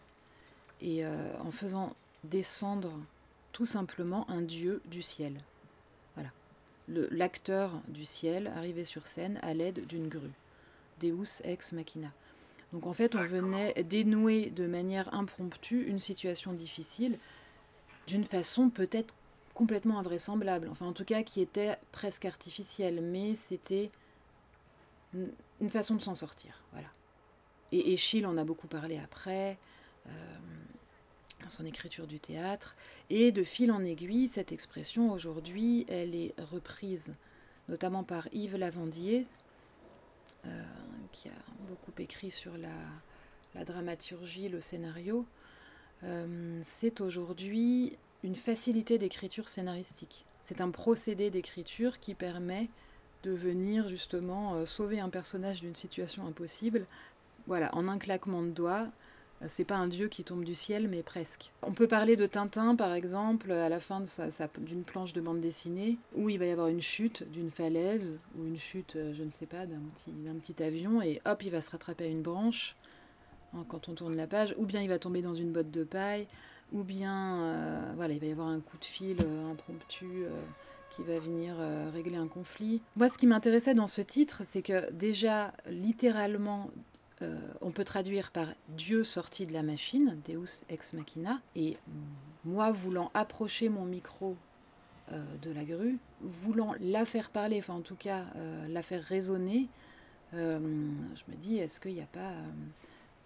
Et euh, en faisant descendre tout simplement un dieu du ciel. Voilà. L'acteur du ciel arrivait sur scène à l'aide d'une grue. Deus ex machina. Donc en fait, on venait dénouer de manière impromptue une situation difficile d'une façon peut-être complètement invraisemblable, enfin en tout cas qui était presque artificielle, mais c'était une façon de s'en sortir, voilà. Et Échille en a beaucoup parlé après, euh, dans son écriture du théâtre, et de fil en aiguille, cette expression aujourd'hui, elle est reprise notamment par Yves Lavandier, euh, qui a beaucoup écrit sur la, dramaturgie, le scénario, euh, c'est aujourd'hui une facilité d'écriture scénaristique. C'est un procédé d'écriture qui permet de venir justement euh, sauver un personnage d'une situation impossible. Voilà, en un claquement de doigts, c'est pas un dieu qui tombe du ciel, mais presque. On peut parler de Tintin, par exemple, à la fin d'une planche de bande dessinée, où il va y avoir une chute d'une falaise, ou une chute, euh, je ne sais pas, d'un petit, avion, et hop, il va se rattraper à une branche hein, quand on tourne la page, ou bien il va tomber dans une botte de paille, ou bien euh, voilà, il va y avoir un coup de fil euh, impromptu qui va venir régler un conflit. Moi, ce qui m'intéressait dans ce titre, c'est que déjà, littéralement, euh, on peut traduire par Dieu sorti de la machine, Deus ex machina, et moi voulant approcher mon micro euh, de la grue, voulant la faire parler, enfin en tout cas euh, la faire résonner, je me dis, est-ce qu'il n'y a pas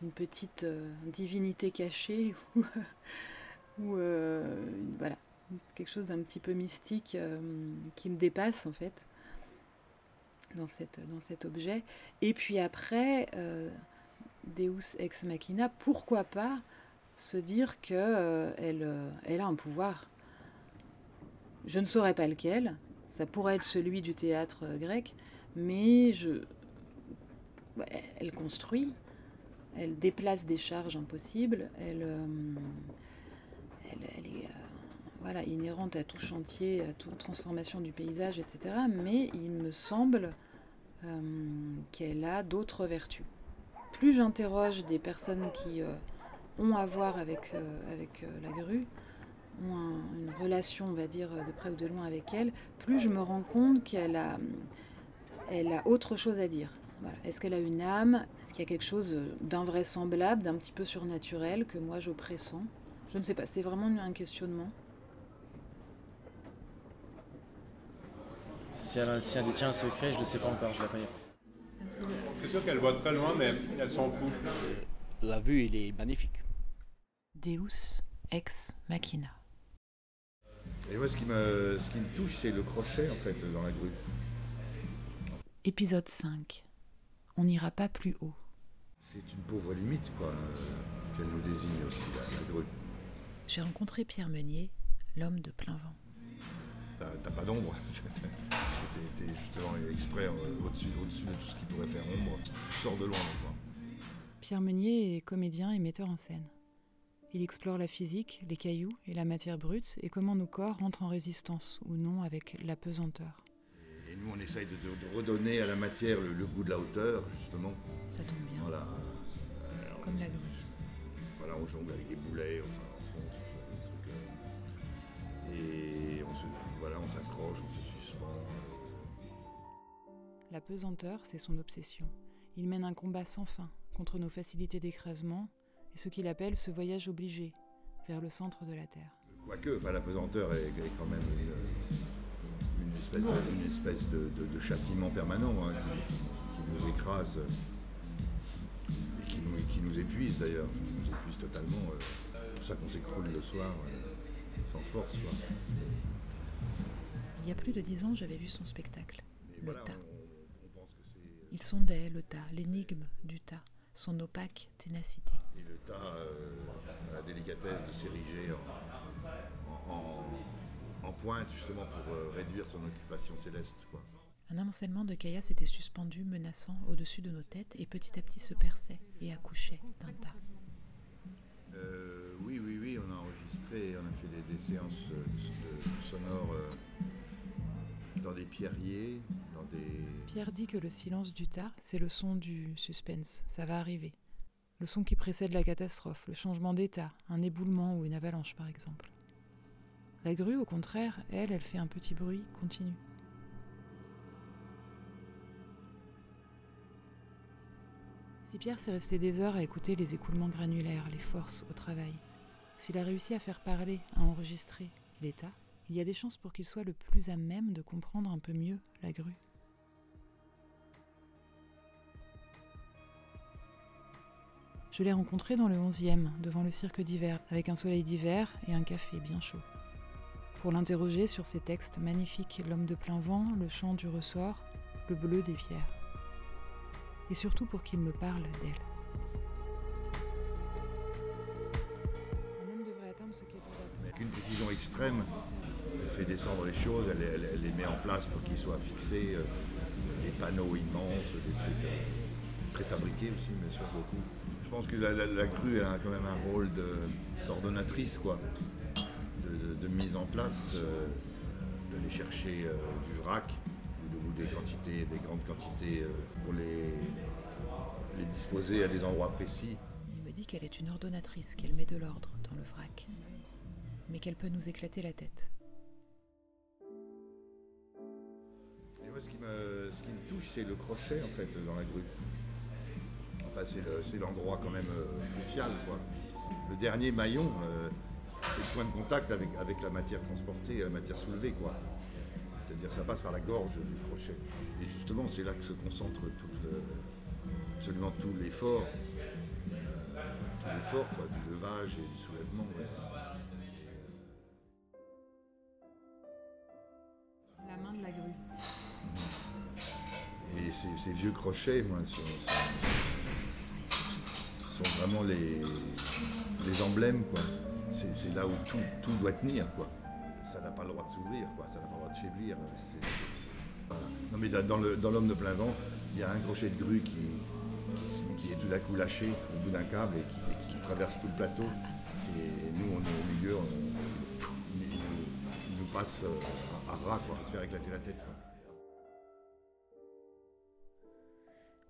une petite divinité cachée [laughs] ou, ou voilà, quelque chose d'un petit peu mystique qui me dépasse en fait dans, cette, dans cet objet. Et puis après, euh, Deus ex machina, pourquoi pas se dire que euh, euh, elle a un pouvoir? Je ne saurais pas lequel, ça pourrait être celui du théâtre grec, mais je, elle construit, elle déplace des charges impossibles, elle, elle, voilà, inhérente à tout chantier, à toute transformation du paysage, etc. Mais il me semble euh, qu'elle a d'autres vertus. Plus j'interroge des personnes qui euh, ont à voir avec, euh, avec la grue, ont un- une relation, on va dire, de près ou de loin avec elle, plus je me rends compte qu'elle a, elle a autre chose à dire. Est-ce qu'elle a une âme? Est-ce qu'il y a quelque chose d'invraisemblable, d'un petit peu surnaturel que moi je Je ne sais pas, c'est vraiment un questionnement. Si elle, a- si elle détient un secret, je ne sais pas encore, je la connais pas. C'est sûr qu'elle voit très loin, mais elle s'en fout. La vue, il est magnifique. Deus ex machina. Et moi, ce qui me, ce qui me touche, c'est le crochet, en fait, dans la grue. Épisode 5. On n'ira pas plus haut. C'est une pauvre limite, quoi, qu'elle nous désigne aussi, la, la grue. J'ai rencontré Pierre Meunier, l'homme de plein vent. T'as t'as pas d'ombre, [laughs] parce que t'es- t'es justement exprès euh, au-dessus au-dessus de tout ce qui pourrait faire ombre. Tu sors de loin, quoi. Pierre Meunier est comédien et metteur en scène. Il explore la physique, les cailloux et la matière brute et comment nos corps rentrent en résistance ou non avec la pesanteur. Et nous, on essaye de, de- de redonner à la matière le, le goût de la hauteur, justement. Ça tombe bien. Voilà. Euh, Comme la grue. Voilà, on jongle avec des boulets, enfin, et on se, voilà, on s'accroche, on se suspend. La pesanteur, c'est son obsession. Il mène un combat sans fin contre nos facilités d'écrasement et ce qu'il appelle ce voyage obligé vers le centre de la Terre. Quoique, enfin, la pesanteur est, est quand même une, une espèce, une espèce de, de- de châtiment permanent hein, qui, qui nous écrase et qui nous, qui nous épuise d'ailleurs, qui nous épuise totalement. euh. C'est pour ça qu'on s'écroule le soir euh, sans force. Quoi. Il y a plus de dix ans, j'avais vu son spectacle, Mais le voilà, tas. on- on pense que c'est- Il sondait le tas, l'énigme du tas, son opaque ténacité. Et le tas euh, a la délicatesse de s'ériger en, en- en pointe justement pour euh, réduire son occupation céleste. Quoi. Un amoncellement de caillasses était suspendu, menaçant, au-dessus de nos têtes, et petit à petit se perçait et accouchait d'un tas. Euh, oui, oui, oui, on a enregistré, on a fait des, séances euh, sonores euh, dans des pierriers, dans des... Pierre dit que le silence du tas, c'est le son du suspense, ça va arriver. Le son qui précède la catastrophe, le changement d'état, un éboulement ou une avalanche par exemple. La grue, au contraire, elle, elle fait un petit bruit continu. Si Pierre s'est resté des heures à écouter les écoulements granulaires, les forces au travail, s'il a réussi à faire parler, à enregistrer l'état, il y a des chances pour qu'il soit le plus à même de comprendre un peu mieux la grue. Je l'ai rencontré dans le 11e, devant le cirque d'hiver, avec un soleil d'hiver et un café bien chaud. Pour l'interroger sur ses textes magnifiques L'homme de plein vent, Le chant du ressort, Le bleu des pierres. Et surtout pour qu'il me parle d'elle. Extrême, elle fait descendre les choses, elle, les met en place pour qu'ils soient fixés, euh, des panneaux immenses, des trucs euh, préfabriqués aussi, bien sûr, beaucoup. Je pense que la, elle a quand même un rôle d'ordonnatrice, quoi, de, mise en place, euh, d'aller chercher euh, du vrac ou des quantités, des grandes quantités euh, pour les, les disposer à des endroits précis. Il me dit qu'elle est une ordonnatrice, qu'elle met de l'ordre dans le vrac, mais qu'elle peut nous éclater la tête. Et moi, ce qui me, touche, c'est le crochet, en fait, dans la grue. Enfin, c'est le- c'est l'endroit quand même euh, crucial, quoi. Le dernier maillon, euh, c'est le point de contact avec, la matière transportée, la matière soulevée, quoi. C'est-à-dire, ça passe par la gorge du crochet. Et justement, c'est là que se concentre absolument tout l'effort, tout l'effort, du levage et du soulèvement. Main de la grue. Et ces, vieux crochets, moi, sont, vraiment les, les emblèmes, quoi. C'est là où tout, tout doit tenir, quoi. Ça n'a pas le droit de s'ouvrir, quoi. Ça n'a pas le droit de faiblir. Non, mais dans l'homme de plein vent, il y a un crochet de grue qui, qui, est tout d'un coup lâché au bout d'un câble et qui, traverse tout le plateau. Et nous, on est au milieu, on- il nous passe euh, quoi. Se faire éclater la tête, quoi.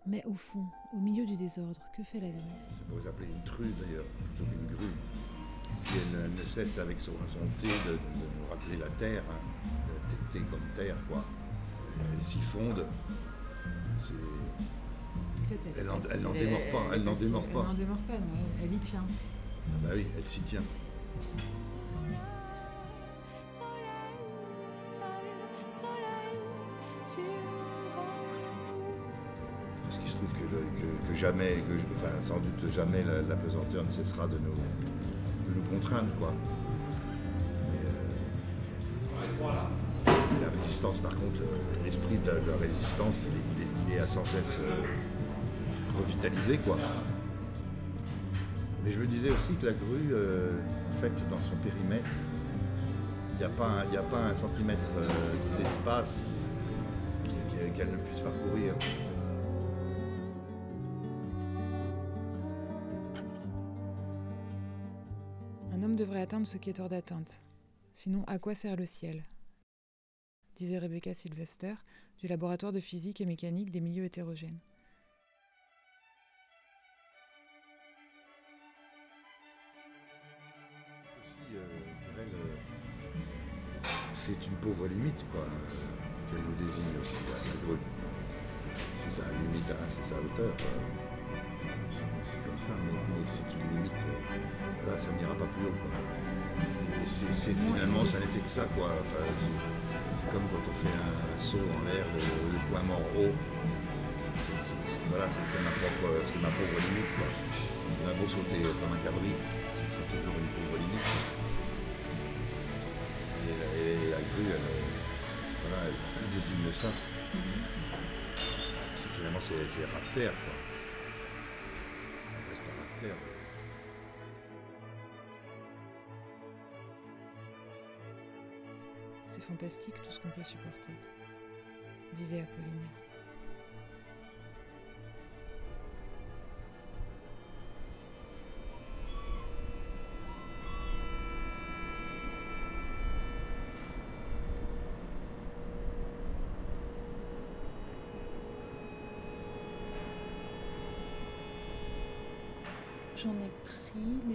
Mais au fond, au milieu du désordre, que fait la grue? Ça pourrait s'appeler une true d'ailleurs, plutôt qu'une grue. Qui elle ne cesse avec son, son thé de, de nous rappeler la terre, hein. Euh, thé, thé comme terre quoi. Elle s'y fonde. C'est- Elle n'en elle démord pas, elle n'en démord Elle pas. n'en démord pas, elle- elle y tient. Ah bah oui, elle s'y tient. Jamais, sans doute jamais la, pesanteur ne cessera de nous, de nous contraindre quoi. Mais, euh, la résistance par contre, le- l'esprit de, la- résistance, il est, à sans cesse euh, revitalisé quoi. Mais je me disais aussi que la grue, euh, faite dans son périmètre, il n'y a, a pas un centimètre euh, d'espace qu'elle ne puisse parcourir. Atteindre ce qui est hors d'atteinte. Sinon, à quoi sert le ciel? Disait Rebecca Sylvester du laboratoire de physique et mécanique des milieux hétérogènes. aussi, euh, euh, c'est une pauvre limite, quoi, qu'elle nous désigne aussi. C'est sa limite, hein, c'est sa hauteur. C'est comme ça, mais, c'est une limite. Euh, voilà, ça n'ira pas plus haut. Et c'est, finalement, ça n'était que ça, quoi. c'est, comme quand on fait un, saut en l'air, le, point mort haut. voilà, c'est, ma propre, c'est ma pauvre limite, quoi. On a beau sauter comme un cabri, ce sera toujours une pauvre limite. Et la, grue, elle, voilà, elle désigne ça. Finalement, c'est, c'est terre, quoi. C'est fantastique tout ce qu'on peut supporter, disait Apollinaire.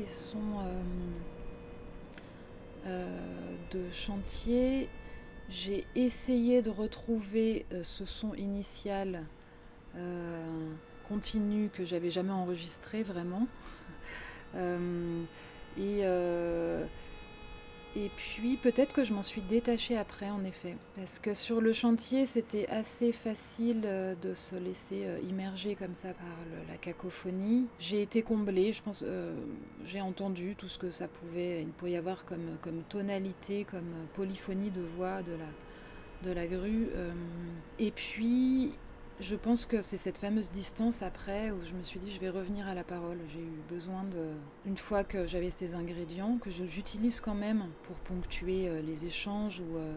Pris les sons euh, euh, de chantier. J'ai essayé de retrouver euh, ce son initial continu que j'avais jamais enregistré vraiment. [laughs] et et puis peut-être que je m'en suis détachée après, en effet. Parce que sur le chantier, c'était assez facile euh, de se laisser euh, immerger comme ça par la cacophonie. J'ai été comblée, je pense, euh, j'ai entendu tout ce que ça pouvait, il pouvait y avoir comme, tonalité, comme polyphonie de voix de la grue. et puis je pense que c'est cette fameuse distance après où je me suis dit je vais revenir à la parole. J'ai eu besoin de, une fois que j'avais ces ingrédients, que j'utilise quand même pour ponctuer euh, les échanges ou euh,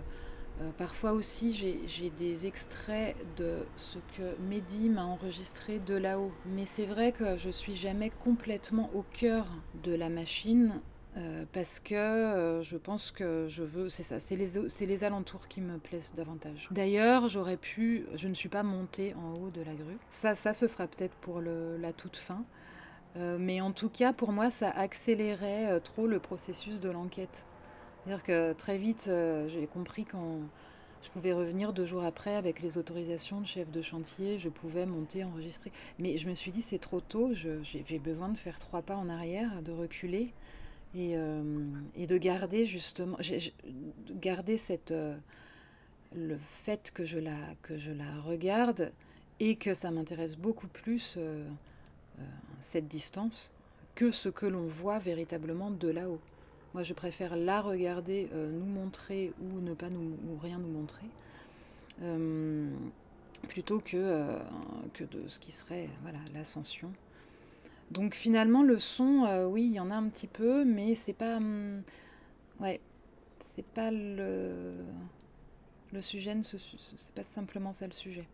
euh, parfois aussi j'ai des extraits de ce que Mehdi m'a enregistré de là-haut. Mais c'est vrai que je suis jamais complètement au cœur de la machine euh, parce que euh, je pense que je veux, c'est ça, c'est les, les alentours qui me plaisent davantage. D'ailleurs, j'aurais pu, je ne suis pas montée en haut de la grue. Ça, ça ce sera peut-être pour la toute fin. Euh, mais en tout cas, pour moi, ça accélérait trop le processus de l'enquête. C'est-à-dire que très vite, j'ai compris quand je pouvais revenir deux jours après avec les autorisations de chef de chantier, je pouvais monter, enregistrer. Mais je me suis dit, c'est trop tôt, j'ai besoin de faire trois pas en arrière, de reculer. Euh, et, de garder justement, garder cette, euh, le fait que je, la, que je la regarde et que ça m'intéresse beaucoup plus euh, cette distance que ce que l'on voit véritablement de là-haut. Moi, je préfère la regarder, nous montrer ou ne pas nous ou rien nous montrer, plutôt que, que de ce qui serait voilà l'ascension. Donc finalement, le son, euh, oui, il y en a un petit peu, mais c'est pas. Hum, ouais, c'est pas le. Le sujet, c'est pas simplement ça le sujet.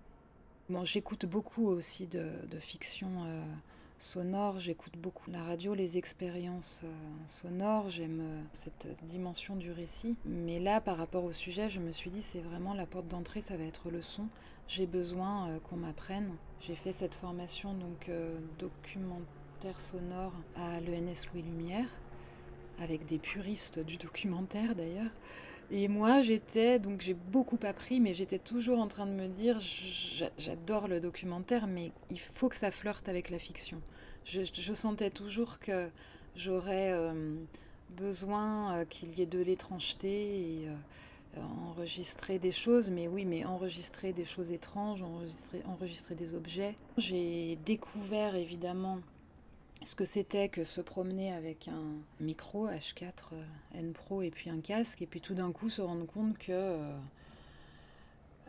Bon, j'écoute beaucoup aussi de, fiction euh, sonore, j'écoute beaucoup la radio, les expériences euh, sonores, j'aime cette dimension du récit. Mais là, par rapport au sujet, je me suis dit, c'est vraiment la porte d'entrée, ça va être le son. J'ai besoin qu'on m'apprenne. J'ai fait cette formation donc documentaire sonore à l'ENS Louis Lumière, avec des puristes du documentaire d'ailleurs. Et moi, j'étais, donc j'ai beaucoup appris, mais j'étais toujours en train de me dire, j'adore le documentaire, mais il faut que ça flirte avec la fiction. Je, sentais toujours que j'aurais euh, besoin euh, qu'il y ait de l'étrangeté et euh, enregistrer des choses, mais oui, mais enregistrer des choses étranges, enregistrer, enregistrer des objets. J'ai découvert évidemment ce que c'était que se promener avec un micro H4 euh, N Pro et puis un casque, et puis tout d'un coup se rendre compte que euh,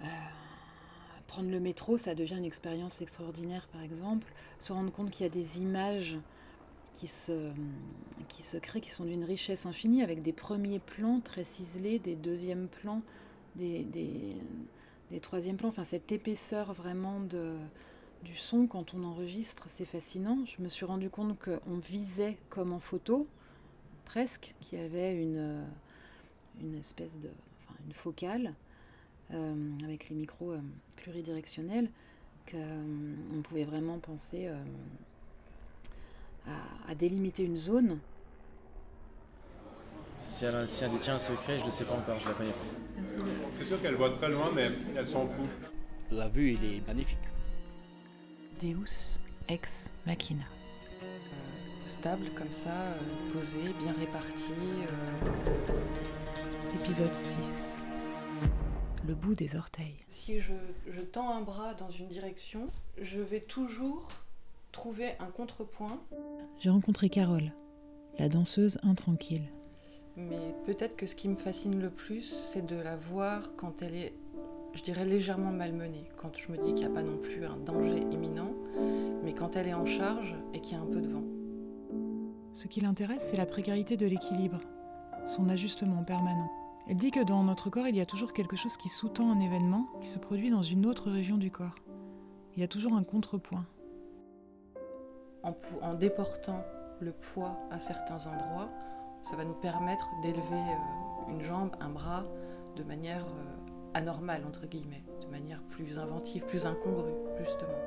euh, prendre le métro, ça devient une expérience extraordinaire, par exemple. Se rendre compte qu'il y a des images qui se, qui se créent, qui sont d'une richesse infinie, avec des premiers plans très ciselés, des deuxièmes plans, des, des, des troisièmes plans, enfin cette épaisseur vraiment de du son quand on enregistre, c'est fascinant. Je me suis rendu compte qu'on visait comme en photo, presque, qu'il y avait une, euh, une espèce de. Enfin, une focale, euh, avec les micros euh, pluridirectionnels, qu'on pouvait vraiment penser à, délimiter une zone. Si elle, si elle détient un secret, je ne le sais pas encore, je la connais pas. C'est sûr qu'elle voit très loin, mais elle s'en fout. La vue, il est magnifique. Deus ex machina. stable comme ça, euh, posé, bien réparti. Épisode 6. Le bout des orteils. Si je, je tends un bras dans une direction, je vais toujours trouver un contrepoint. J'ai rencontré Carole, la danseuse intranquille. Mais peut-être que ce qui me fascine le plus, c'est de la voir quand elle est, je dirais, légèrement malmenée. Quand je me dis qu'il n'y a pas non plus un danger imminent, mais quand elle est en charge et qu'il y a un peu de vent. Ce qui l'intéresse, c'est la précarité de l'équilibre, son ajustement permanent. Elle dit que dans notre corps, il y a toujours quelque chose qui sous-tend un événement qui se produit dans une autre région du corps. Il y a toujours un contrepoint. En, en déportant le poids à certains endroits, ça va nous permettre d'élever euh, une jambe, un bras, de manière euh, anormale, entre guillemets, de manière plus inventive, plus incongrue, justement.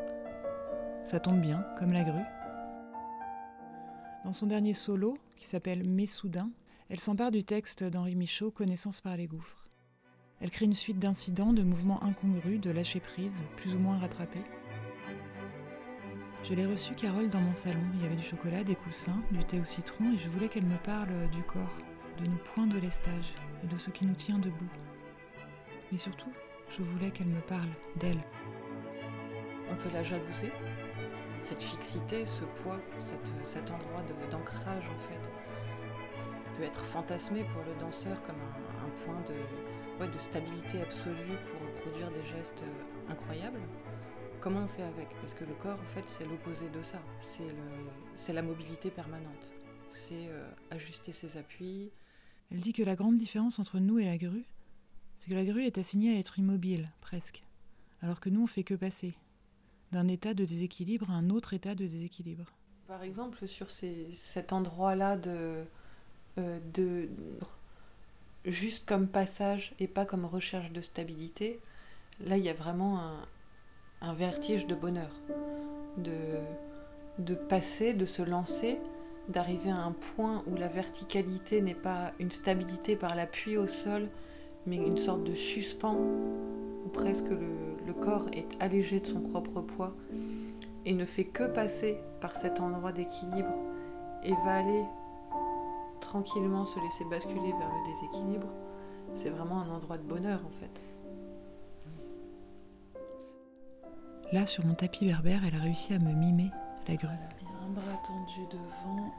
Ça tombe bien, comme la grue. Dans son dernier solo, qui s'appelle Mes soudain, elle s'empare du texte d'Henri Michaud, Connaissance par les gouffres. Elle crée une suite d'incidents, de mouvements incongrus, de lâcher prise, plus ou moins rattrapés. Je l'ai reçue, Carole, dans mon salon. Il y avait du chocolat, des coussins, du thé au citron, et je voulais qu'elle me parle du corps, de nos points de lestage et de ce qui nous tient debout. Mais surtout, je voulais qu'elle me parle d'elle. On peut la jalouser Cette fixité, ce poids, cet endroit d'ancrage en fait, peut être fantasmé pour le danseur comme un, point de, de stabilité absolue pour produire des gestes incroyables. Comment on fait avec? Parce que le corps, en fait, c'est l'opposé de ça. C'est la mobilité permanente. C'est euh, ajuster ses appuis. Elle dit que la grande différence entre nous et la grue, c'est que la grue est assignée à être immobile, presque, alors que nous, on fait que passer d'un état de déséquilibre à un autre état de déséquilibre. Par exemple, sur cet endroit-là de, euh, de juste comme passage et pas comme recherche de stabilité, là, il y a vraiment un, un vertige de bonheur, de, de passer, de se lancer, d'arriver à un point où la verticalité n'est pas une stabilité par l'appui au sol, mais une sorte de suspens, où presque le, le corps est allégé de son propre poids et ne fait que passer par cet endroit d'équilibre et va aller tranquillement se laisser basculer vers le déséquilibre, c'est vraiment un endroit de bonheur en fait. Là, sur mon tapis berbère, elle a réussi à me mimer la grue. Il y a un bras tendu devant,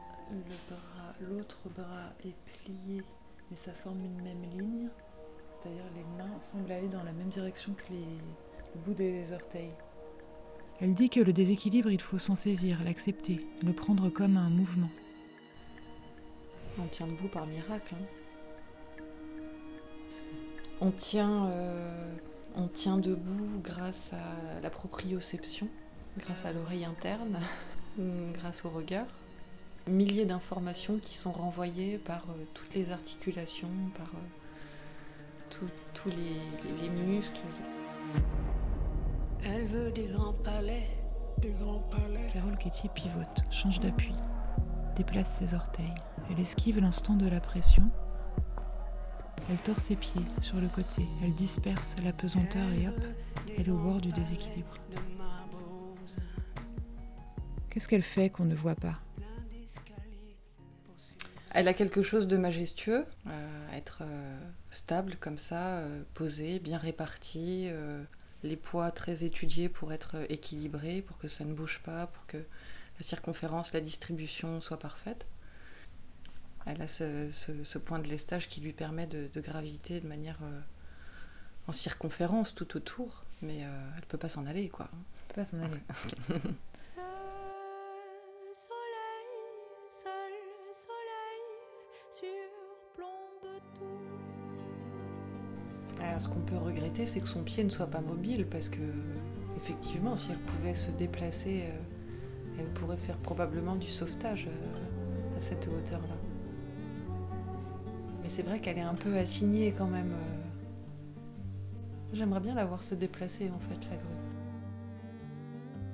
l'autre bras, est plié, mais ça forme une même ligne. C'est-à-dire les mains semblent aller dans la même direction que les, le bout des orteils. Elle dit que le déséquilibre, il faut s'en saisir, l'accepter, le prendre comme un mouvement. On tient debout par miracle. Hein. On tient euh, on tient debout grâce à la proprioception, grâce à l'oreille interne, [laughs] grâce au regard. Milliers d'informations qui sont renvoyées par euh, toutes les articulations, par euh, tous les, muscles. Elle veut des grands palais, des grands palais. Carole Quétier pivote, change d'appui, déplace ses orteils. Elle esquive l'instant de la pression elle tord ses pieds sur le côté, elle disperse la pesanteur et hop, elle est au bord du déséquilibre. Qu'est-ce qu'elle fait qu'on ne voit pas? Elle a quelque chose de majestueux, euh, être euh, stable comme ça, euh, posée, bien répartie, les poids très étudiés pour être équilibrés, pour que ça ne bouge pas, pour que la circonférence, la distribution soit parfaite elle a ce, point de lestage qui lui permet de, graviter de manière euh, en circonférence tout autour, mais euh, elle peut pas s'en aller, quoi. Elle peut pas s'en aller. [laughs] ce qu'on peut regretter, c'est que son pied ne soit pas mobile, parce que, effectivement, si elle pouvait se déplacer, euh, elle pourrait faire probablement du sauvetage à cette hauteur-là c'est vrai qu'elle est un peu assignée quand même. Euh. J'aimerais bien la voir se déplacer en fait, la grue.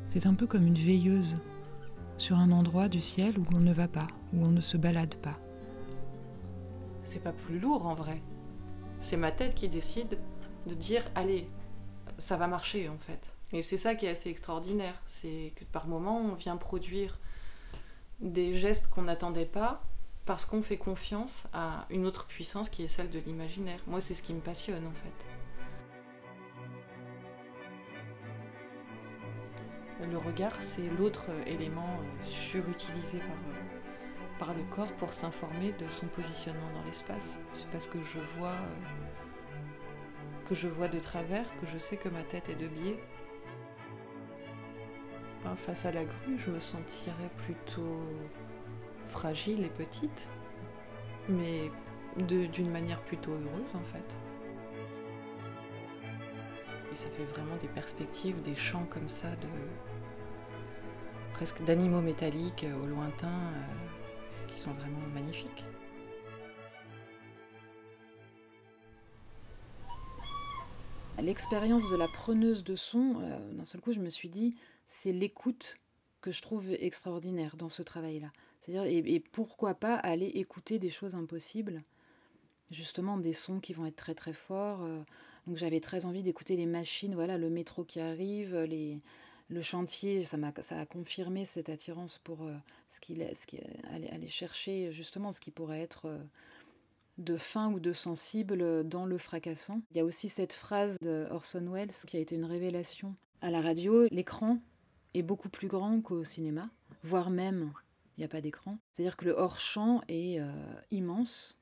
C'est un peu comme une veilleuse sur un endroit du ciel où on ne va pas, où on ne se balade pas. C'est pas plus lourd en vrai. C'est ma tête qui décide de dire allez, ça va marcher en fait. Et c'est ça qui est assez extraordinaire, c'est que par moment on vient produire des gestes qu'on n'attendait pas parce qu'on fait confiance à une autre puissance qui est celle de l'imaginaire. Moi, c'est ce qui me passionne en fait. Le regard, c'est l'autre élément surutilisé par, par le corps pour s'informer de son positionnement dans l'espace. C'est parce que je vois que je vois de travers que je sais que ma tête est de biais. Face à la grue, je me sentirais plutôt fragile et petite, mais d'une manière plutôt heureuse en fait. Et ça fait vraiment des perspectives, des champs comme ça de presque d'animaux métalliques euh, au lointain euh, sont vraiment magnifiques. L'expérience de la preneuse de son, euh, d'un seul coup, je me suis dit, c'est l'écoute que je trouve extraordinaire dans ce travail-là. Et, pourquoi pas aller écouter des choses impossibles, justement des sons qui vont être très très forts. Euh, donc j'avais très envie d'écouter les machines, voilà, le métro qui arrive, les, le chantier, ça, a, ça a confirmé cette attirance pour euh, ce qu'il ce qui, aller, chercher justement ce qui pourrait être euh, de fin ou de sensible dans le fracassant. Il y a aussi cette phrase de Orson Welles qui a été une révélation. À la radio, l'écran est beaucoup plus grand qu'au cinéma, voire même il n'y a pas d'écran. C'est-à-dire que le hors-champ est euh, immense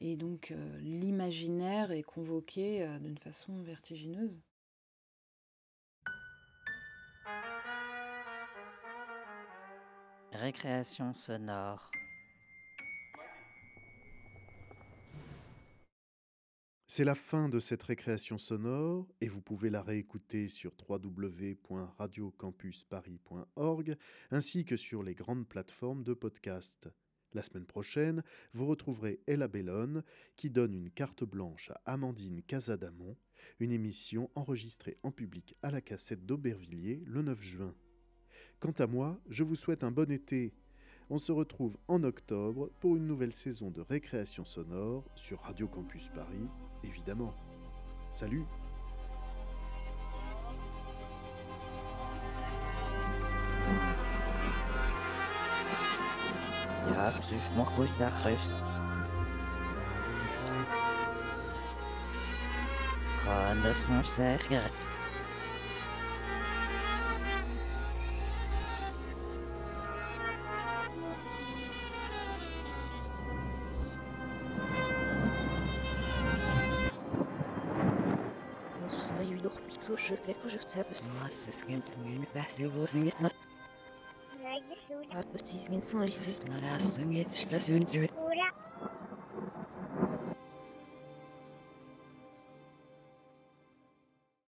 et donc l'imaginaire est convoqué d'une façon vertigineuse. Récréation sonore. C'est la fin de cette récréation sonore et vous pouvez la réécouter sur www.radiocampusparis.org ainsi que sur les grandes plateformes de podcast. La semaine prochaine, vous retrouverez Ella Bellone qui donne une carte blanche à Amandine Casadamon, une émission enregistrée en public à la cassette d'Aubervilliers le 9 juin. Quant à moi, je vous souhaite un bon été. On se retrouve en octobre pour une nouvelle saison de récréation sonore sur Radio Campus Paris, évidemment. Salut game também me percebeu assim. Ah, petit,